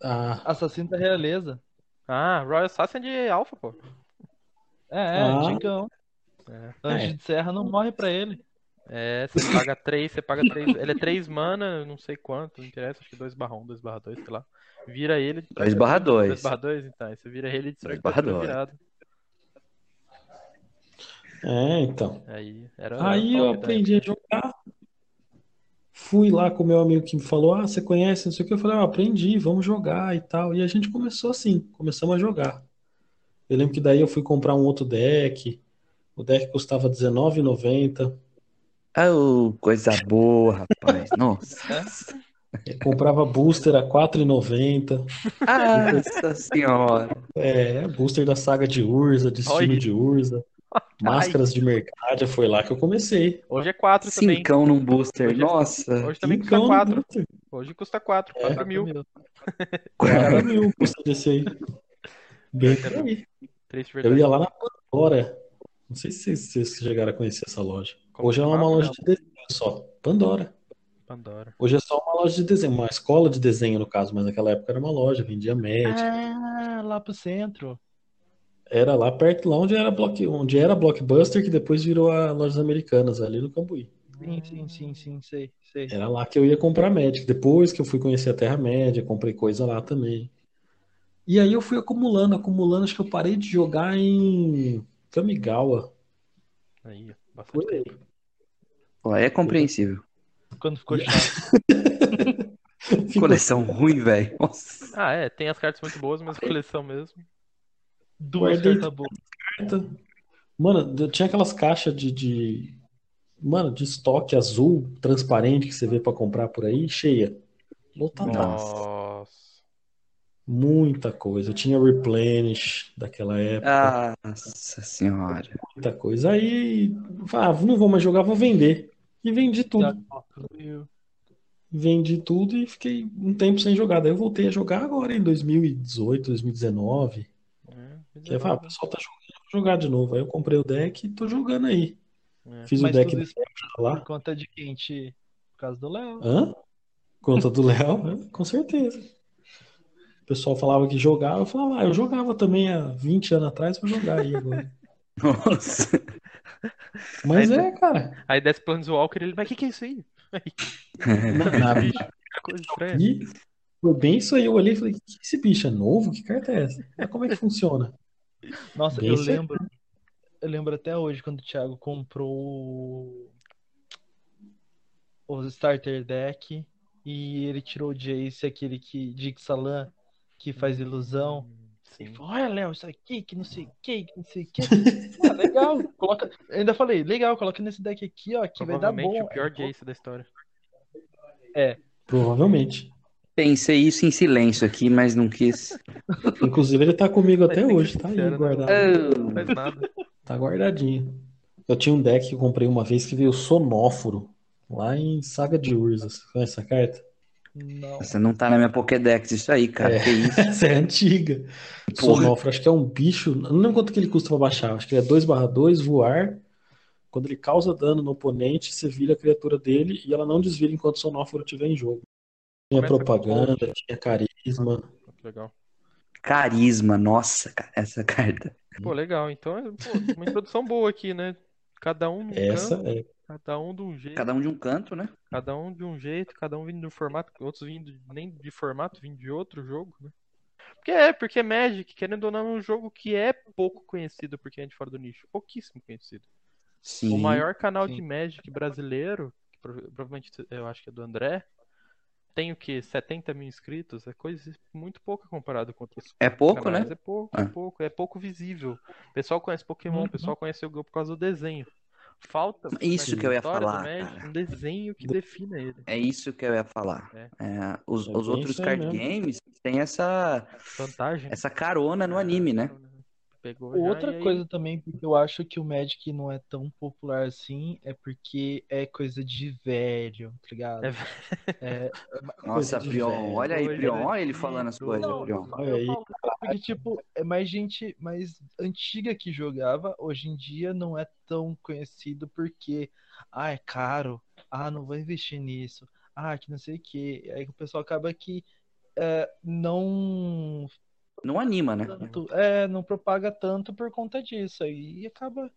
Ah, Assassino da realeza. Ah, Royal Assassin de Alpha, pô. É, é, Ah. antigão. É. Anjo É. de Serra não morre pra ele. É, você paga 3, você paga 3. Ele é 3 mana, não sei quanto, não interessa, acho que 2 barra 1, 2 barra 2, sei lá. Vira ele. 2 barra 2. 2 barra 2, então. Aí você vira ele e destrói Dois barra tudo dois. virado. é, então. Aí, era, Aí era eu aprendi a jogar. Fui lá com o meu amigo que me falou: Ah, você conhece? Não sei o que. Eu falei: Ah, aprendi, vamos jogar e tal. E a gente começou assim, começamos a jogar. Eu lembro que daí eu fui comprar um outro deck. O deck custava R$19,90. Ah, ô, coisa boa, rapaz. Nossa. Comprava booster a R$4,90. Nossa senhora. É, booster da saga de Urza, destino Olha. de Urza, máscaras de Mercádia, foi lá que eu comecei. Hoje é 4 também. Cincão num booster. Hoje é- Nossa. Hoje também custa Cincão no 4. booster. Hoje custa 4, 4 mil. Cara, mil custa desse aí. Bem por aí. Eu ia lá na Pandora. Não sei se vocês chegaram a conhecer essa loja. Hoje é uma loja de desenho só. Pandora. Pandora. Hoje é só uma loja de desenho, uma escola de desenho no caso, mas naquela época era uma loja, vendia Magic. Ah, lá pro centro. Era lá perto, lá onde era, block, onde era Blockbuster, que depois virou a Lojas Americanas, ali no Cambuí. Sim, sim, sim, sim, sei, sei. Era lá que eu ia comprar Magic. Depois que eu fui conhecer a Terra-média, comprei coisa lá também. E aí eu fui acumulando, acumulando. Acho que eu parei de jogar em Kamigawa. Aí, ó, bastante aí. tempo. Pô, é compreensível. Quando ficou chato. Coleção ruim, velho. Ah, é, tem as cartas muito boas, mas a coleção mesmo. Duas Guardei cartas boas. carta. Mano, eu tinha aquelas caixas de, de- Mano, de estoque azul, transparente, que você vê pra comprar por aí, cheia. Lotada. Muita coisa. Eu tinha Replenish daquela época. Nossa senhora. Muita coisa. Aí, ah, não vou mais jogar, vou vender. E vendi tudo. Vendi tudo e fiquei um tempo sem jogar. Daí eu voltei a jogar agora em 2018, 2019. É, Que eu falei, ah, o pessoal tá jogando, vou jogar de novo. Aí eu comprei o deck e tô jogando aí. É. Fiz o deck tudo isso lá. por conta de quem te... Por causa do Léo. Hã? Conta do Léo? É, Com certeza. O pessoal falava que jogava, eu falava, ah, eu jogava também há 20 anos atrás, vou jogar aí agora. Nossa. Mas Aí- é, cara. Aí desce Planeswalker ele, mas o que, que é isso aí? Na, na, Bicho, que coisa estranha. E foi bem isso aí. Eu olhei e falei, que esse bicho é novo? Que carta é essa? Mas como é que funciona? Nossa, Bem eu aí. lembro. Eu lembro até hoje quando o Thiago comprou o- o starter deck e ele tirou o Jace, aquele que de Ixalan, que faz ilusão. Sim. Olha, Léo, isso aqui, que não sei o que, que não sei o que. Ah, legal. Coloca... Eu ainda falei, legal, coloca nesse deck aqui, ó, que vai dar Provavelmente bom. o pior Jace da história. Provavelmente. Pensei isso em silêncio aqui, mas não quis. Inclusive, ele tá comigo Mas até que hoje, tá aí sincero, né? guardado. Não faz nada. Tá guardadinho. Eu tinha um deck que eu comprei uma vez que veio sonóforo, lá em Saga de Urza. Você conhece essa carta? Não. Você não tá na minha Pokédex, isso aí, cara. É. Que isso? Essa é antiga. Sonóforo, acho que é um bicho. Não lembro quanto que ele custa pra baixar. Acho que ele é 2/2, voar. Quando ele causa dano no oponente, você vira a criatura dele e ela não desvira enquanto o sonóforo estiver em jogo. Tinha Começa com propaganda, tinha carisma. Que legal. Carisma, nossa, cara, essa carta. Pô, legal. Então, é, pô, uma introdução boa aqui, né? Cada um Essa canto, é. Cada um de um jeito, Cada um de um canto, né? cada um de um jeito, cada um vindo de um formato, outros vindo nem de formato, vindo de outro jogo, né? Porque é, porque Magic, querendo ou não, é um jogo que é pouco conhecido por quem é de fora do nicho, pouquíssimo conhecido. O Sim. maior canal sim. de Magic brasileiro, que prova- provavelmente eu acho que é do André, tem o quê? 70 mil inscritos? É coisa muito pouca comparado com outros É pouco, canais. né? É pouco, é Ah. pouco, é pouco visível. O pessoal conhece Pokémon, o Uhum. pessoal conhece o Go por causa do desenho. Falta Isso na que eu ia falar, Magic, um desenho que defina ele. É isso que eu ia falar. É. É, os, É os outros isso card mesmo. games têm essa, Vantagem. essa carona no anime, né? Pegou já, Outra aí- coisa também, porque eu acho que o Magic não é tão popular assim, é porque é coisa de velho, tá ligado? É É, Nossa, coisa de Prion, velho. olha aí, Prion, olha ele falando as coisas, Não, Prion. Olha eu aí. porque, tipo, é mais gente mais antiga que jogava, hoje em dia não é tão conhecido porque, ah, é caro, ah, não vou investir nisso, ah, que não sei o quê. Aí o pessoal acaba que é, não Não anima, né? tanto, é, não propaga tanto por conta disso. Aí acaba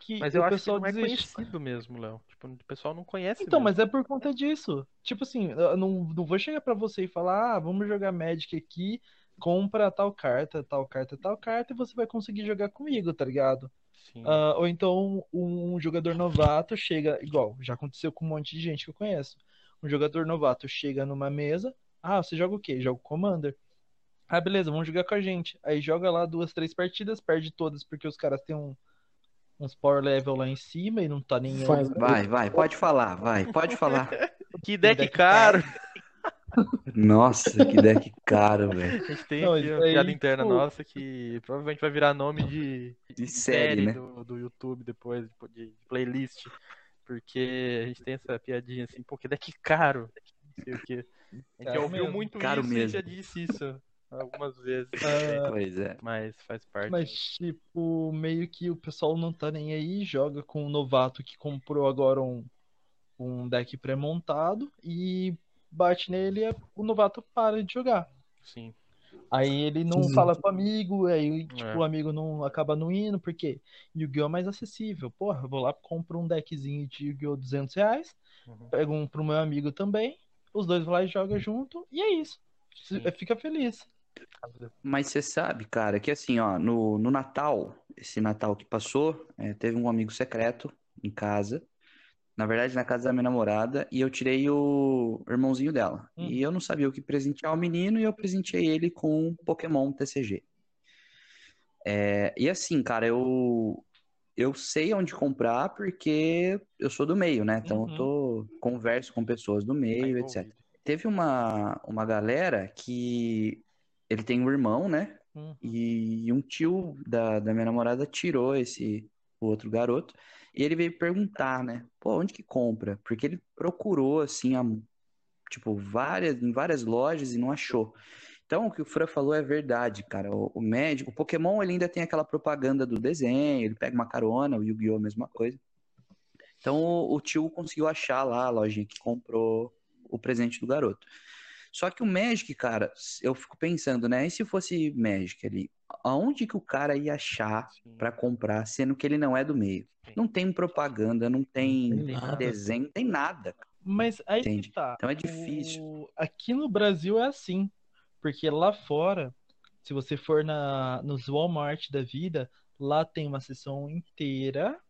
que Mas o eu acho que pessoal não é desiste. conhecido mesmo, Léo. Tipo, o pessoal não conhece Então, mesmo. mas é por conta disso. Tipo assim, eu não, não vou chegar pra você e falar, ah, vamos jogar Magic aqui, compra tal carta, tal carta, tal carta, e você vai conseguir jogar comigo, tá ligado? Sim. Ah, ou então um jogador novato chega, igual, já aconteceu com um monte de gente que eu conheço. Um jogador novato chega numa mesa, ah, você joga o quê? Joga Commander. Ah, beleza, vamos jogar com a gente. Aí joga lá duas, três partidas, perde todas porque os caras têm um, uns power level lá em cima e não tá nem aí. Faz- Vai, vai, pode falar, vai, pode falar. Que deck deck caro! Nossa, que deck caro, velho. A gente tem Não, aqui uma aí, piada interna tipo- nossa que provavelmente vai virar nome de De série, né? do, do YouTube depois, tipo, de, de playlist. Porque a gente tem essa piadinha assim, pô, que deck caro. Não sei o quê. A gente já ouviu mesmo. muito Caro isso mesmo. e já disse isso algumas vezes. Ah, Pois é. Mas faz parte. Mas, tipo, meio que o pessoal não tá nem aí, joga com um novato que comprou agora um, um deck pré-montado e bate nele e o novato para de jogar. Sim. Aí ele não Sim. fala pro amigo, aí tipo, É. o amigo não acaba não indo, porque Yu-Gi-Oh! é mais acessível. Porra, eu vou lá, compro um deckzinho de Yu-Gi-Oh! 200 reais, Uhum. pego um pro meu amigo também, os dois vão lá e jogam junto, e é isso. Sim. Fica feliz. Mas você sabe, cara, que assim, ó, no, no Natal, esse Natal que passou, é, teve um amigo secreto em casa. Na verdade, na casa da minha namorada, e eu tirei o irmãozinho dela. Hum. E eu não sabia o que presentear o menino, e eu presenteei ele com um Pokémon TCG. É, e assim, cara, eu, eu sei onde comprar porque eu sou do meio, né? Então Uhum. eu tô, converso com pessoas do Tá meio, etc. envolvido. Teve uma, uma galera que ele tem um irmão, né? Hum. E um tio da, da minha namorada tirou esse o outro garoto e ele veio perguntar, né? Pô, onde que compra? Porque ele procurou assim, a, tipo, várias, em várias lojas e não achou. Então, o que o Fran falou é verdade, cara. O, o médico, o Pokémon, ele ainda tem aquela propaganda do desenho, ele pega uma carona, o Yu-Gi-Oh! a mesma coisa. Então, o, o tio conseguiu achar lá a lojinha que comprou o presente do garoto. Só que o Magic, cara, eu fico pensando, né? E se fosse Magic ali? Aonde que o cara ia achar pra comprar, sendo que ele não é do meio? Sim. Não tem propaganda, não tem Não tem desenho, não tem nada. Mas aí que Entende? tá. Então é difícil. O- Aqui no Brasil é assim. Porque lá fora, se você for na, nos Walmart da vida, lá tem uma seção inteira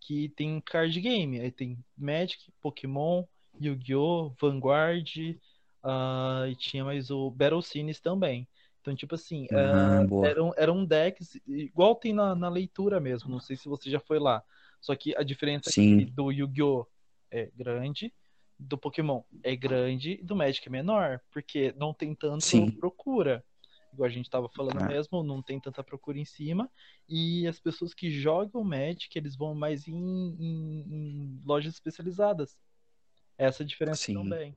que tem card game. Aí tem Magic, Pokémon, Yu-Gi-Oh!, Vanguard, ah, e tinha mais o Battle Scenes também. Então, tipo assim, ah, boa. eram, eram decks, igual tem na, na leitura mesmo. Não sei se você já foi lá. Só que a diferença é do Yu-Gi-Oh! é grande, do Pokémon é grande e do Magic é menor, porque não tem tanto Sim. procura. Igual a gente tava falando Ah. mesmo, não tem tanta procura em cima. E as pessoas que jogam Magic, eles vão mais em, em- em lojas especializadas. Essa é a diferença Sim. também.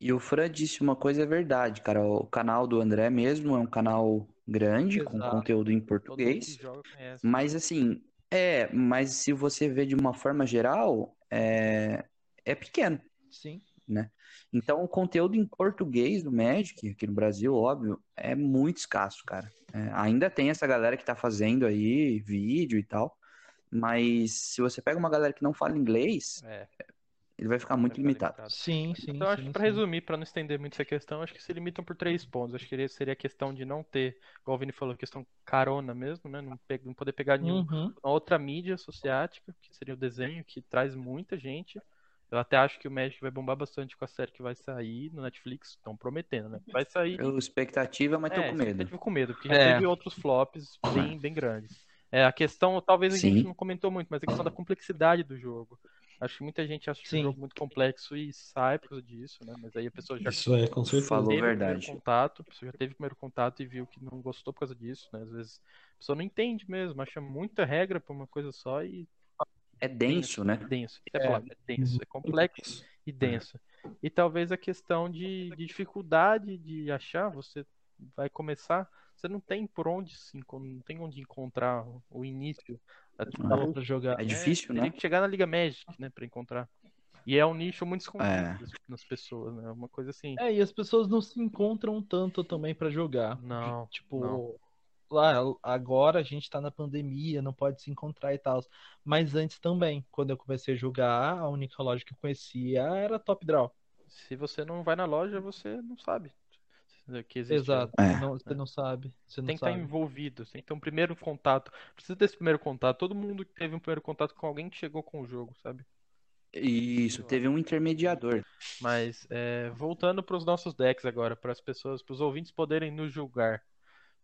E o Fran disse uma coisa é verdade, cara. O canal do André mesmo é um canal grande, com Exato. conteúdo em português. Mas assim, é, mas se você vê de uma forma geral, é, é pequeno. Sim. né? Então, o conteúdo em português do Magic, aqui no Brasil, óbvio, é muito escasso, cara. É, ainda tem essa galera que tá fazendo aí vídeo e tal, mas se você pega uma galera que não fala inglês, É, ele vai ficar muito vai ficar limitado. limitado. Sim, sim, Então, acho sim, que pra sim. resumir, pra não estender muito essa questão, acho que se limitam por três pontos. Acho que seria a questão de não ter, igual o Vini falou, questão carona mesmo, né? Não, pe- não poder pegar nenhum, Uhum. uma outra mídia sociática, que seria o desenho, que traz muita gente. Eu até acho que o Magic vai bombar bastante com a série que vai sair no Netflix, estão prometendo, né? Vai sair. Eu, expectativa, mas tô É, com medo. expectativa com medo, porque já É. teve outros flops bem, bem grandes. É, a questão, talvez a gente Sim. não comentou muito, mas a questão da complexidade do jogo. Acho que muita gente acha Sim. o jogo muito complexo e sai por causa disso, né? Mas aí a pessoa já Isso é, com certeza. Falou teve o verdade. primeiro contato, a pessoa já teve o primeiro contato e viu que não gostou por causa disso, né? Às vezes a pessoa não entende mesmo, acha muita regra pra uma coisa só e É denso, né? é denso. É é denso, é complexo e denso. E talvez a questão de, de dificuldade de achar, você vai começar, você não tem por onde se não tem onde encontrar o início. Dava pra jogar. É difícil, teria né? que chegar na Liga Magic, né, para encontrar. E é um nicho muito escondido É. das- nas pessoas, né? Uma coisa assim. É, e as pessoas não se encontram tanto também pra jogar. Não, Tipo, não. lá, agora a gente tá na pandemia, não pode se encontrar e tal. Mas antes também, quando eu comecei a jogar, a única loja que eu conhecia era Top Draw. Se você não vai na loja, você não sabe que existe. Exato. É. Não, você não sabe. Você não Tem que estar sabe. envolvido, tem que ter um primeiro contato. Precisa desse primeiro contato. Todo mundo teve um primeiro contato com alguém que chegou com o jogo, sabe? Isso, teve um intermediador. Mas é, voltando para os nossos decks agora, para as pessoas, para os ouvintes poderem nos julgar,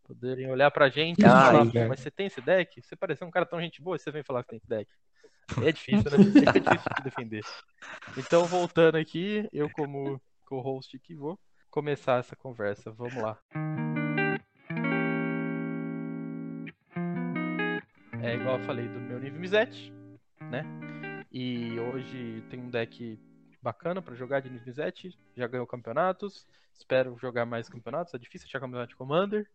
poderem olhar pra gente e Ah, falar, julgar. "Pô, mas você tem esse deck? Você pareceu um cara tão gente boa e você vem falar que tem esse deck. É difícil, né? É difícil de defender. Então, voltando aqui, eu como co-host aqui vou começar essa conversa. Vamos lá. É igual eu falei do meu nível Mizete, né? E hoje tem um deck bacana pra jogar de nível Mizete. Já ganhou campeonatos. Espero jogar mais campeonatos. É difícil achar campeonato de Commander.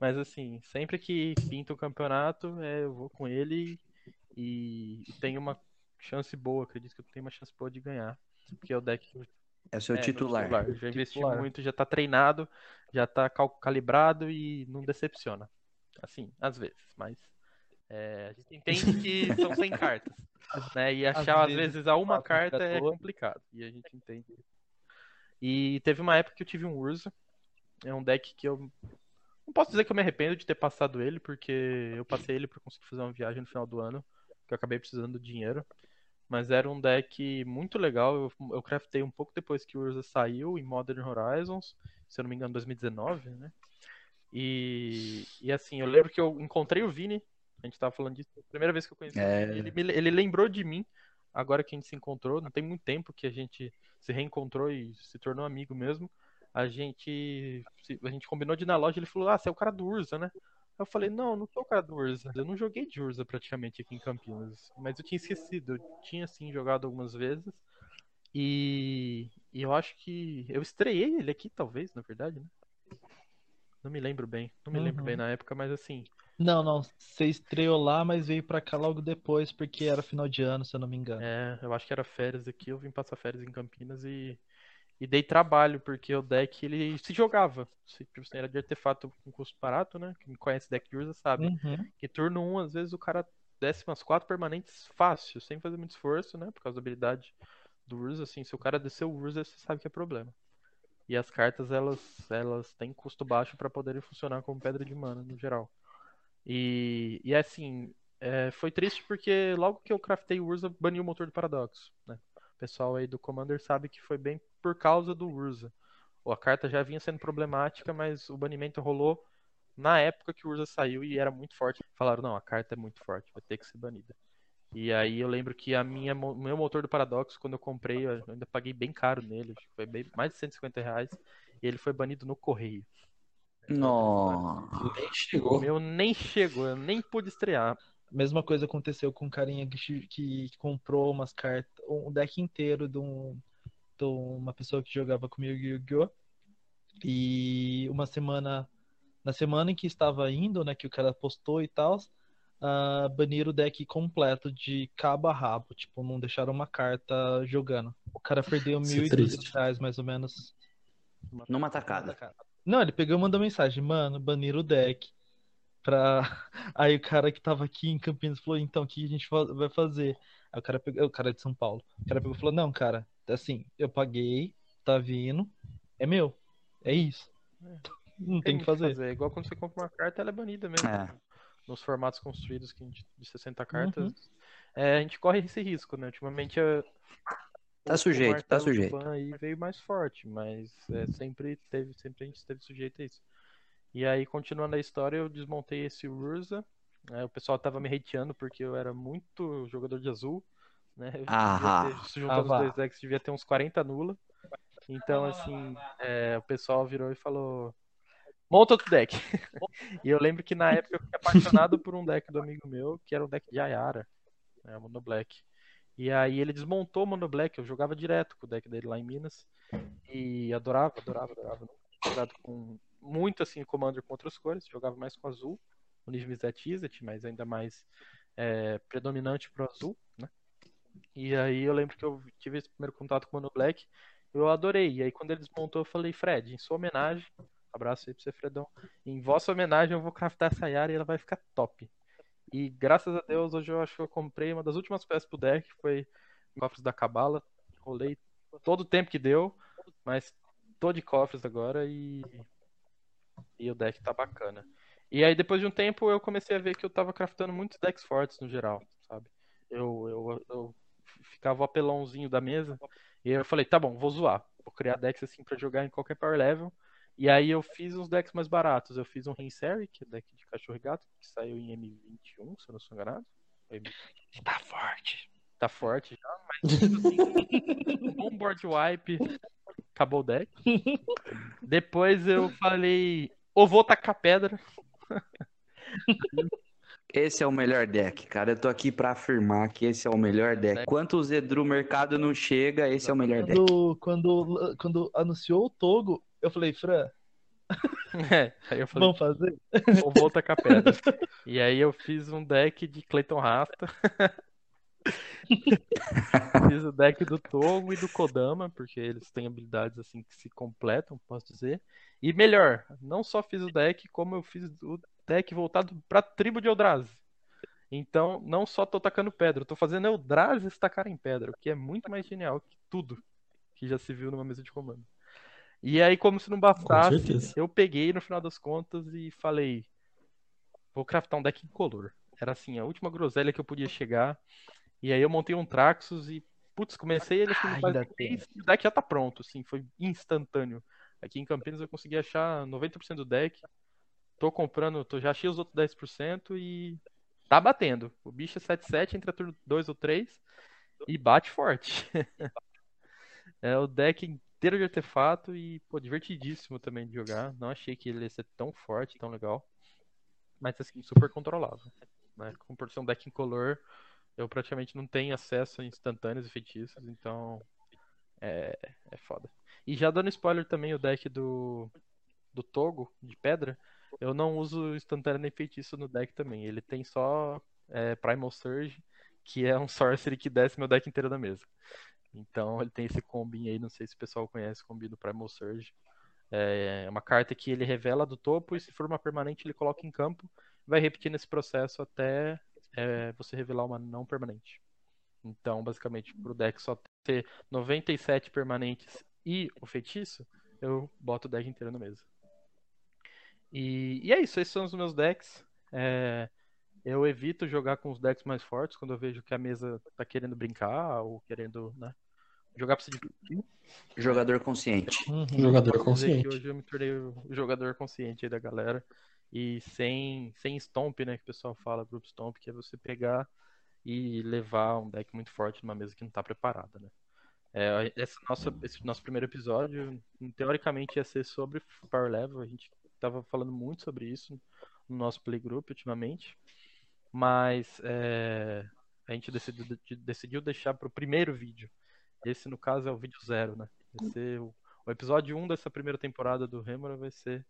Mas assim, sempre que pinta o campeonato, é, eu vou com ele e, e tenho uma chance boa. Acredito que eu tenho uma chance boa de ganhar. Porque é o deck que eu É o seu é, meu titular. Já investi Titular. muito, já tá treinado, já tá cal- calibrado e não decepciona. Assim, às vezes, mas é, a gente entende que são 100 cartas, né? E achar às vezes, vezes a uma carta é complicado. E a gente entende. E teve uma época que eu tive um Urza. É um deck que eu não posso dizer que eu me arrependo de ter passado ele, porque eu passei ele pra conseguir fazer uma viagem no final do ano, que eu acabei precisando do dinheiro. Mas era um deck muito legal. Eu, eu craftei um pouco depois que o Urza saiu em Modern Horizons, se eu não me engano, 2019, né? E, e assim, eu lembro que eu encontrei o Vini, a gente tava falando disso, a primeira vez que eu conheci É. ele, me- ele lembrou de mim, agora que a gente se encontrou, não tem muito tempo que a gente se reencontrou e se tornou amigo mesmo. A gente, a gente combinou de ir na loja, ele falou, ah, você é o cara do Urza, né? Eu falei, não, não sou o cara do Urza. Eu não joguei de Urza praticamente aqui em Campinas. Mas eu tinha esquecido. Eu tinha sim jogado algumas vezes. E, e eu acho que. Eu estreiei ele aqui, talvez, na verdade, né? Não me lembro bem. Não me lembro Uhum. bem na época, mas assim. Não, não. Você estreou lá, mas veio pra cá logo depois, porque era final de ano, se eu não me engano. É, eu acho que era férias aqui. Eu vim passar férias em Campinas e. E dei trabalho, porque o deck ele se jogava. Se, tipo, assim, era de artefato com custo barato, né? Quem conhece deck de Urza sabe. Uhum. Que turno 1, às vezes, o cara desce umas 4 permanentes fácil, sem fazer muito esforço, né? Por causa da habilidade do Urza, assim, se o cara descer o Urza, você sabe que é problema. E as cartas, elas, elas têm custo baixo para poderem funcionar como pedra de mana, no geral. E, e assim, é, foi triste porque logo que eu craftei o Urza, baniu o motor do Paradoxo, né? O pessoal aí do Commander sabe que foi bem por causa do Urza. Ou A carta já vinha sendo problemática, mas o banimento rolou na época que o Urza saiu e era muito forte. Falaram, não, a carta é muito forte, vai ter que ser banida. E aí eu lembro que a minha, meu motor do Paradoxo, quando eu comprei, eu ainda paguei bem caro nele, acho que foi bem, mais de 150 reais, e ele foi banido no correio. Nossa. Nem O chegou. meu nem chegou, eu nem pude estrear. Mesma coisa aconteceu com um carinha que, que comprou umas cartas, um deck inteiro de, um, uma pessoa que jogava comigo Yu-Gi-Oh! E uma semana, na semana em que estava indo, né, que o cara postou e tal, uh, baniram o deck completo de cabo a rabo. Tipo, não deixaram uma carta jogando. O cara perdeu Isso é 1.200 triste. reais, mais ou menos. Numa tacada. Não, ele pegou e mandou mensagem, mano, baniram o deck. Pra... Aí o cara que tava aqui em Campinas falou, então, o que a gente vai fazer? Aí o cara pegou, o cara é de São Paulo. O cara pegou e falou, não, cara, assim, eu paguei, tá vindo, é meu. É isso. Não tem o que fazer. É igual quando você compra uma carta, ela é banida mesmo. É. Nos formatos construídos que a gente- de 60 Uhum. cartas. É, a gente corre esse risco, né? Ultimamente a- Tá sujeito, o tá sujeito. aí veio mais forte, mas é, sempre teve, sempre a gente esteve sujeito a isso. E aí, continuando a história, eu desmontei esse Urza. né, o pessoal tava me hateando porque eu era muito jogador de azul. Né? Eu Ah, ter, se juntando ah, os dois decks, devia ter uns 40 nula. Então, assim, é, o pessoal virou e falou: monta outro deck. e eu lembro que na época eu fiquei apaixonado por um deck do amigo meu, que era o deck de Ayara, né, o Mono Black. E aí ele desmontou o Mono Black, eu jogava direto com o deck dele lá em Minas. E adorava, adorava, adorava. Jogado com muito assim Commander com outras cores, jogava mais com azul, o nível Zet Izzet, mas ainda mais é, predominante pro azul, né? E aí eu lembro que eu tive esse primeiro contato com o Mono Black, eu adorei. E aí quando ele desmontou, eu falei, Fred, em sua homenagem, abraço aí pra você, Fredão. Em vossa homenagem eu vou craftar essa Yara e ela vai ficar top. E graças a Deus, hoje eu acho que eu comprei uma das últimas peças pro deck, foi Cofres da Cabala. Rolei todo o tempo que deu, mas tô de cofres agora e, e o deck tá bacana. E aí depois de um tempo eu comecei a ver que eu tava craftando muitos decks fortes no geral, sabe? Eu, eu, eu ficava o apelãozinho da mesa e eu falei, tá bom, vou zoar. Vou criar decks assim pra jogar em qualquer power level. E aí eu fiz uns decks mais baratos. Eu fiz um Rinseri, que é deck de cachorro e gato, que saiu em M21, se eu não sou enganado. Tá forte. Tá forte já, mas assim, um bom board wipe, acabou o deck. Depois eu falei, ou vou tacar pedra. Esse é o melhor deck, cara. Eu tô aqui pra afirmar que esse é o melhor deck. Quanto o Zedru mercado não chega, esse é o melhor deck. Quando, quando, quando anunciou o Togo, eu falei, Fran, É, aí eu falei, vamos fazer? ou vou tacar pedra. E aí eu fiz um deck de Clayton Rasta. Fiz o deck do Togo e do Kodama, porque eles têm habilidades assim que se completam, posso dizer. E melhor, não só fiz o deck, como eu fiz o deck voltado pra tribo de Eldrazi. Então, não só tô tacando pedra, eu tô fazendo Eldrazi estacar em pedra, o que é muito mais genial que tudo que já se viu numa mesa de comando. E aí, como se não bastasse, eu peguei no final das contas e falei: vou craftar um deck incolor. Era assim, a última groselha que eu podia chegar. E aí eu montei um Traxxus e, putz, comecei ele assim, Ah, ainda tem. e o deck já tá pronto, assim, foi instantâneo. Aqui em Campinas eu consegui achar 90% do deck. Tô comprando, tô, já achei os outros 10% e tá batendo. O bicho é 7-7 entre a turno 2 ou 3 e bate forte. É o deck inteiro de artefato e, pô, divertidíssimo também de jogar. Não achei que ele ia ser tão forte, tão legal. Mas, assim, super controlável. Né? Com por ser um deck incolor, eu praticamente não tenho acesso a instantâneos e feitiços, então é, é foda. E já dando spoiler também, o deck do, do Togo, de pedra, eu não uso instantâneo nem feitiço no deck também. Ele tem só é, Primal Surge, que é um sorcery que desce meu deck inteiro da mesa. Então ele tem esse combinho aí, não sei se o pessoal conhece o combi do Primal Surge. É uma carta que ele revela do topo e se for uma permanente ele coloca em campo. Vai repetindo esse processo até é, você revelar uma não permanente. Então, basicamente, pro deck só ter 97 permanentes e o feitiço, eu boto o deck inteiro na mesa. E, e é isso, esses são os meus decks. É, eu evito jogar com os decks mais fortes quando eu vejo que a mesa tá querendo brincar ou querendo né, jogar pra se divertir. Jogador consciente. Uhum. Jogador consciente. hoje eu me tornei o jogador consciente aí da galera. E sem, sem stomp, né? Que o pessoal fala, grupo stomp, que é você pegar e levar um deck muito forte numa mesa que não tá preparada, né? É, essa nossa, esse nosso primeiro episódio, teoricamente, ia ser sobre Power Level. A gente tava falando muito sobre isso no nosso playgroup ultimamente. Mas é, a gente decidiu, de- decidiu deixar pro primeiro vídeo. Esse, no caso, é o vídeo zero, né? O, o episódio 1 dessa primeira temporada do Remora vai ser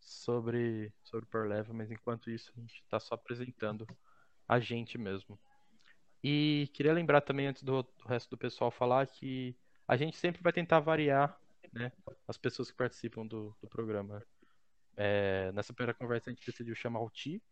sobre, sobre Power Level, mas enquanto isso a gente tá só apresentando a gente mesmo. E queria lembrar também, antes do, do resto do pessoal falar, que a gente sempre vai tentar variar né, as pessoas que participam do, do programa. É, nessa primeira conversa a gente decidiu chamar o Ti,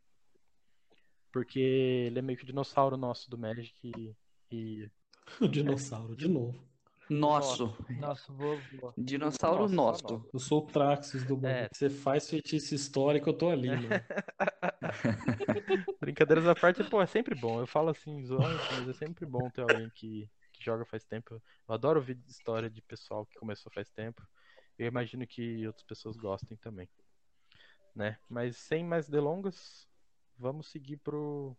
porque ele é meio que o dinossauro nosso do Magic e, e O dinossauro, de novo. Nosso. Nosso vovô. Dinossauro Nossa, nosso. Eu sou o Traxxas do mundo. É. Você faz feitiço histórico, eu tô ali, mano. Brincadeiras à parte, pô, é sempre bom. Eu falo assim, zoando, mas é sempre bom ter alguém que, que joga faz tempo. Eu adoro ouvir história de pessoal que começou faz tempo. Eu imagino que outras pessoas gostem também. Né? Mas sem mais delongas, vamos seguir pro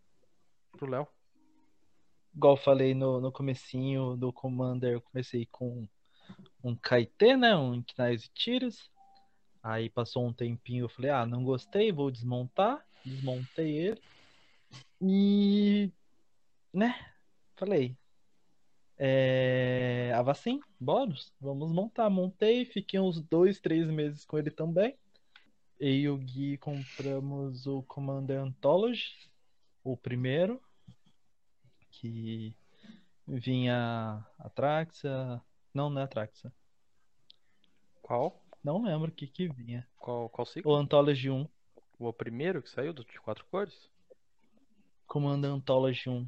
pro Léo. Igual falei no, no comecinho do Commander, eu comecei com um Kaite, né? Um Ignite e Tiros. Aí passou um tempinho, eu falei, ah, não gostei, vou desmontar. Desmontei ele. E, né? Falei, é, Avacim, bônus, vamos montar. Montei, fiquei uns dois, três meses com ele também. Eu e o Gui compramos o Commander Anthology, o primeiro, que vinha Atraxa. Não, não é Atraxa. Qual? Não lembro o que que vinha. Qual, qual ciclo? O Anthology 1. O primeiro que saiu de quatro cores? Commander Anthology 1.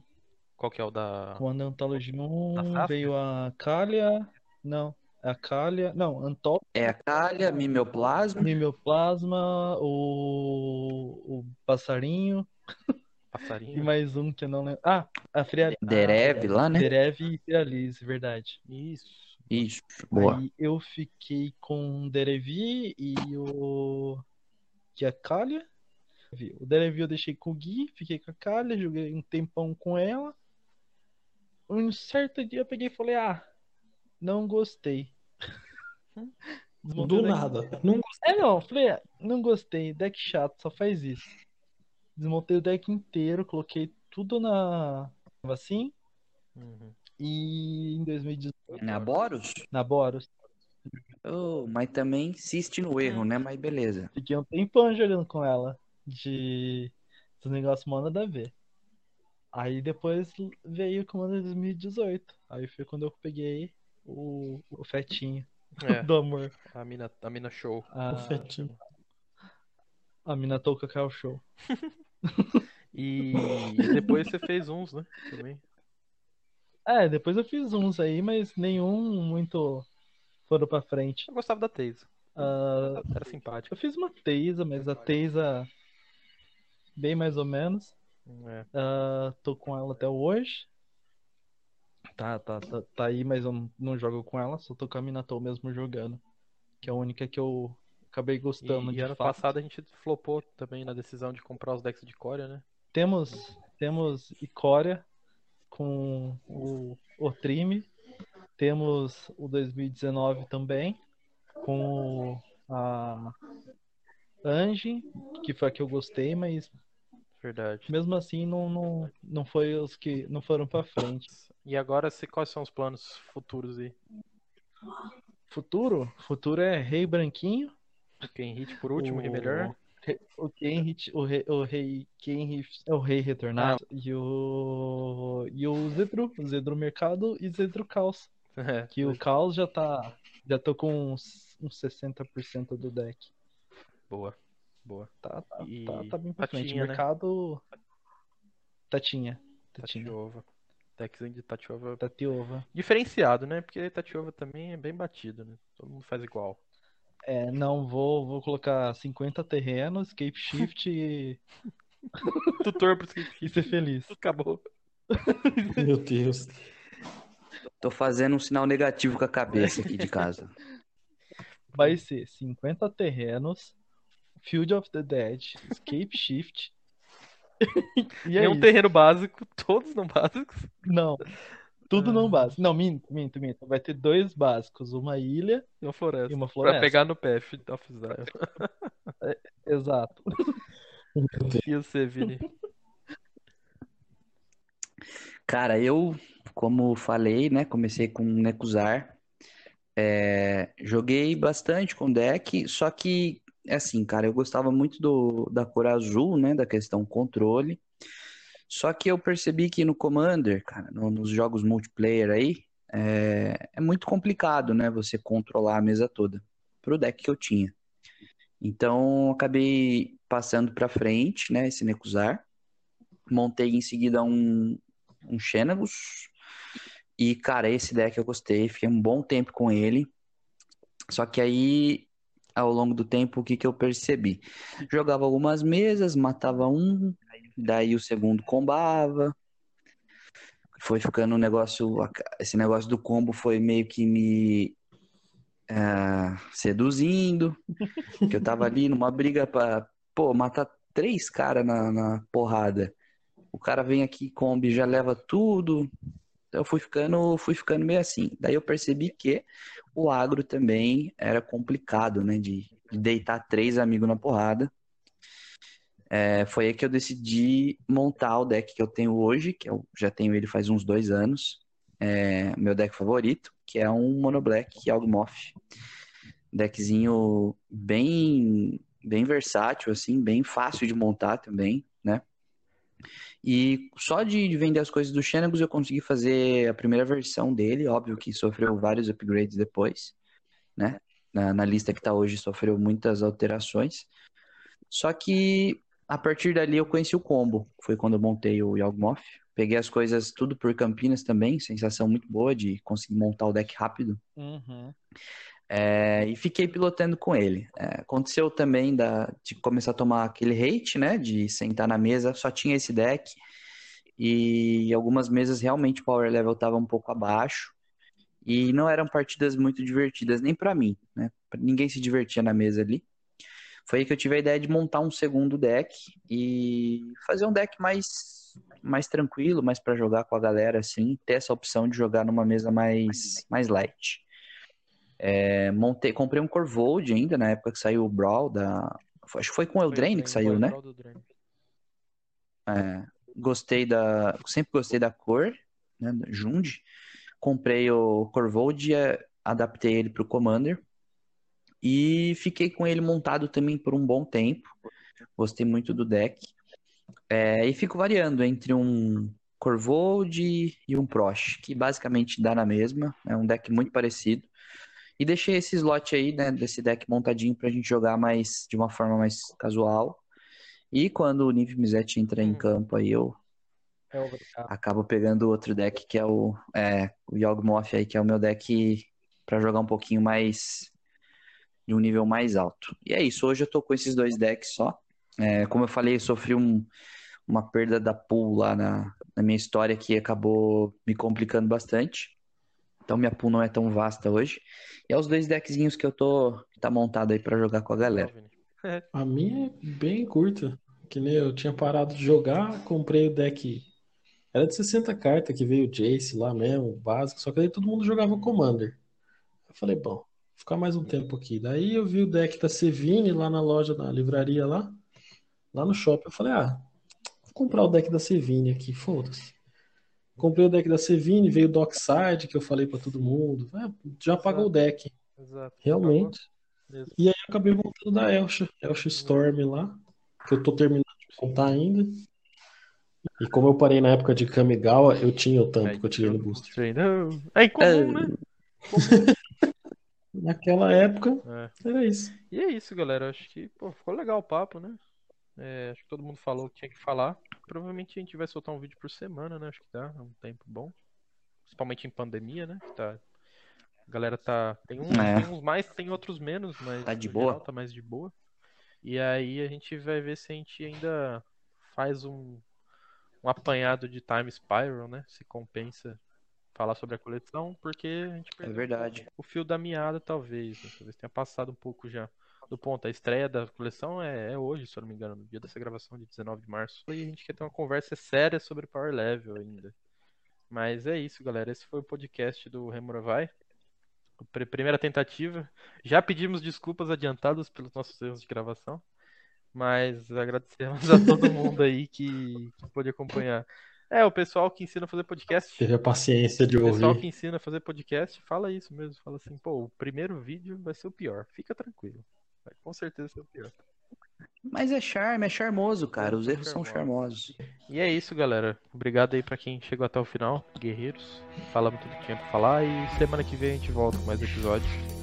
Qual que é o da. Commander Anthology 1 Safra? veio a Kalia. Não, a Kalia. Não, Anthology, É a calha, mimeoplasma. Mimeoplasma, o, o Passarinho e Passarinho? mais um que eu não lembro. Ah, a Frialize. Derev lá, né? Derev e Frialize, verdade. Isso. Isso, boa. Aí eu fiquei com o Derevi e o. Que a Kalia. O Derevi eu deixei com o Gui, fiquei com a Kalia, joguei um tempão com ela. Um certo dia eu peguei e falei: Ah, não gostei. Do nada. Não É, não, falei, "Ah, não gostei, deck chato, só faz isso. Desmontei o deck inteiro, coloquei tudo na assim, Uhum. e em 2018, Na Boros? na Boros, Oh, mas também insiste no erro, né? Mas beleza. fiquei um tempão jogando com ela, de dos negócios mó nada a ver. Aí depois veio o Commander 2018, aí foi quando eu peguei o, o fetinho É, do amor, a mina, a mina show. a, O fetinho. a Minatoka Cacau Show. E, e depois você fez uns, né? Também. É, depois eu fiz uns aí, mas nenhum muito foram pra frente. Eu gostava da Teisa. Ah, Era simpática. eu fiz uma Teisa, mas a Teisa bem mais ou menos. É. Ah, tô com ela até hoje. Tá, tá, tá, tá aí, mas eu não, jogo com ela, só tô com a Minatou mesmo jogando. Que é a única que eu acabei gostando E, e de ano fato. passado a gente flopou também na decisão de comprar os decks de Corea, né? Temos, temos Icória com o Otrime. Temos o 2019 também com a Angie, que foi a que eu gostei, mas Verdade. mesmo assim não, não, não foi os que não foram pra frente. E agora, se- quais são os planos futuros aí? Futuro? Futuro é Rei Branquinho. O Ken Hit por último, o, e melhor? O Kenhit, o rei, o rei Kenhit é o rei retornado e o e o Zedru, Zedru Mercado e Zedru Caos, É, que o Caos já tá já tô com uns, uns 60% do deck. boa, boa. Tá, tá, E tá, tá bem pra frente. Tatinha, né? Mercado Tatinha, Tatinha, Tatiova. Deckzinho de Tatiova Tatiova. diferenciado, né? Porque Tatiova também é bem batido, né? Todo mundo faz igual. É, não vou vou colocar 50 terrenos, Cape Shift e, Tutor pro Skip e ser feliz. Acabou. Meu Deus. Tô fazendo um sinal negativo com a cabeça aqui de casa. Vai ser 50 terrenos, Field of the Dead, Escape Shift. e é Nenhum isso. terreno básico, todos não básicos. Não. Tudo não Ah. básico. Não, minto, minto, minto. Vai ter dois básicos, uma ilha E uma floresta. e uma Pra floresta. pegar no Path of Exile. Exato. E você, Vini? Cara, eu, como falei, né? Comecei com Nekuzar. É, joguei bastante com deck, só que, assim, cara, eu gostava muito do, da cor azul, né? Da questão controle. Só que eu percebi que no Commander, cara, no- nos jogos multiplayer aí, é, é muito complicado, né? Você controlar a mesa toda pro deck que eu tinha. Então, acabei passando pra frente, né? Esse Nekuzar. Montei em seguida um, um Xenagos. E, cara, esse deck eu gostei. Fiquei um bom tempo com ele. Só que aí, ao longo do tempo, o que que eu percebi? Jogava algumas mesas, matava um, daí o segundo combava. Foi ficando um negócio. Esse negócio do combo foi meio que me ah, seduzindo. Que eu tava ali numa briga pra, pô, matar três caras na, na porrada. O cara vem aqui, combi, já leva tudo. Então eu fui ficando, fui ficando meio assim. Daí eu percebi que o agro também era complicado, né? De, de deitar três amigos na porrada. É, foi aí que eu decidi montar o deck que eu tenho hoje, que eu já tenho ele faz uns dois anos. É, meu deck favorito, que é um Mono Black Yawgmoth. Deckzinho bem, bem versátil, assim, bem fácil de montar também, né? E só de vender as coisas do Xenagos eu consegui fazer a primeira versão dele, óbvio que sofreu vários upgrades depois, né? Na, na lista que tá hoje sofreu muitas alterações. Só que a partir dali eu conheci o combo. Foi quando eu montei o Yawgmoth. Peguei as coisas tudo por Campinas também, sensação muito boa de conseguir montar o deck rápido. Uhum. É, e fiquei pilotando com ele. É, aconteceu também da, de começar a tomar aquele hate, né? De sentar na mesa, só tinha esse deck. E algumas mesas realmente o power level estava um pouco abaixo. E não eram partidas muito divertidas, nem para mim, né? Ninguém se divertia na mesa ali. Foi aí que eu tive a ideia de montar um segundo deck e fazer um deck mais, mais tranquilo, mais para jogar com a galera, assim, ter essa opção de jogar numa mesa mais, mais light. É, montei, comprei um Corvold ainda, na época que saiu o Brawl da. Acho que foi com o Eldraine que saiu, né? É, gostei da. Sempre gostei da cor, né? Jund. Comprei o Corvold e é, adaptei ele pro Commander. E fiquei com ele montado também por um bom tempo. Gostei muito do deck. É, e fico variando entre um Corvold e um Prosh, que basicamente dá na mesma. É um deck muito parecido. E deixei esse slot aí, né, desse deck montadinho pra gente jogar mais de uma forma mais casual. E quando o Niv Mizzet entra em Hum. campo aí, eu É acabo pegando outro deck que é o, é, o Yawgmoth aí, que é o meu deck pra jogar um pouquinho mais de um nível mais alto. E é isso, hoje eu tô com esses dois decks só. É, como eu falei, eu sofri um, uma perda da pool lá na, na minha história que acabou me complicando bastante. Então minha pool não é tão vasta hoje. E é os dois deckzinhos que eu tô que tá montado aí pra jogar com a galera. A minha é bem curta. Que nem eu tinha parado de jogar, comprei o deck. Era de 60 cartas que veio o Jace lá mesmo, básico, só que aí todo mundo jogava Commander. Eu falei, bom, vou ficar mais um tempo aqui. Daí eu vi o deck da Sevine lá na loja, na livraria lá, lá no shopping. Eu falei, ah, vou comprar o deck da Sevine aqui, foda-se. Comprei o deck da Sevine, veio o Dockside, que eu falei pra todo mundo. Ah, já pagou o deck. Exato. Realmente. Mesmo. E aí eu acabei montando da Elsha, Elsha Storm lá, que eu tô terminando de montar ainda. E como eu parei na época de Kamigawa, eu tinha o Aí, que eu tirei no booster. Não. É incomum, né? Naquela época, É. era isso. E é isso, galera. Acho que pô, ficou legal o papo, né? É, acho que todo mundo falou o que tinha que falar. Provavelmente a gente vai soltar um vídeo por semana, né? Acho que dá, é um tempo bom. Principalmente em pandemia, né? Que tá... A galera tá. Tem uns, É. tem uns mais, tem outros menos, mas Tá de boa. geral tá mais de boa. E aí a gente vai ver se a gente ainda faz um, um apanhado de Time Spiral, né? Se compensa falar sobre a coleção, porque a gente É perdeu verdade. o fio da meada, talvez. né? Talvez tenha passado um pouco já do ponto. A estreia da coleção é, é hoje, se eu não me engano, no dia dessa gravação, de 19 de março. E a gente quer ter uma conversa séria sobre Power Level ainda. Mas é isso, galera. Esse foi o podcast do Remura Vai. A pr- Primeira tentativa. Já pedimos desculpas adiantadas pelos nossos erros de gravação. Mas agradecemos a todo mundo aí que, que pôde acompanhar. É, o pessoal que ensina a fazer podcast. Teve a paciência de O pessoal ouvir. que ensina a fazer podcast fala isso mesmo. Fala assim, pô, o primeiro vídeo vai ser o pior. Fica tranquilo. Vai com certeza ser o pior. Mas é charme, é charmoso, cara. Os São erros são charmosos. charmosos. E é isso, galera. Obrigado aí pra quem chegou até o final, guerreiros. Falamos tudo que tinha pra falar e semana que vem a gente volta com mais episódios.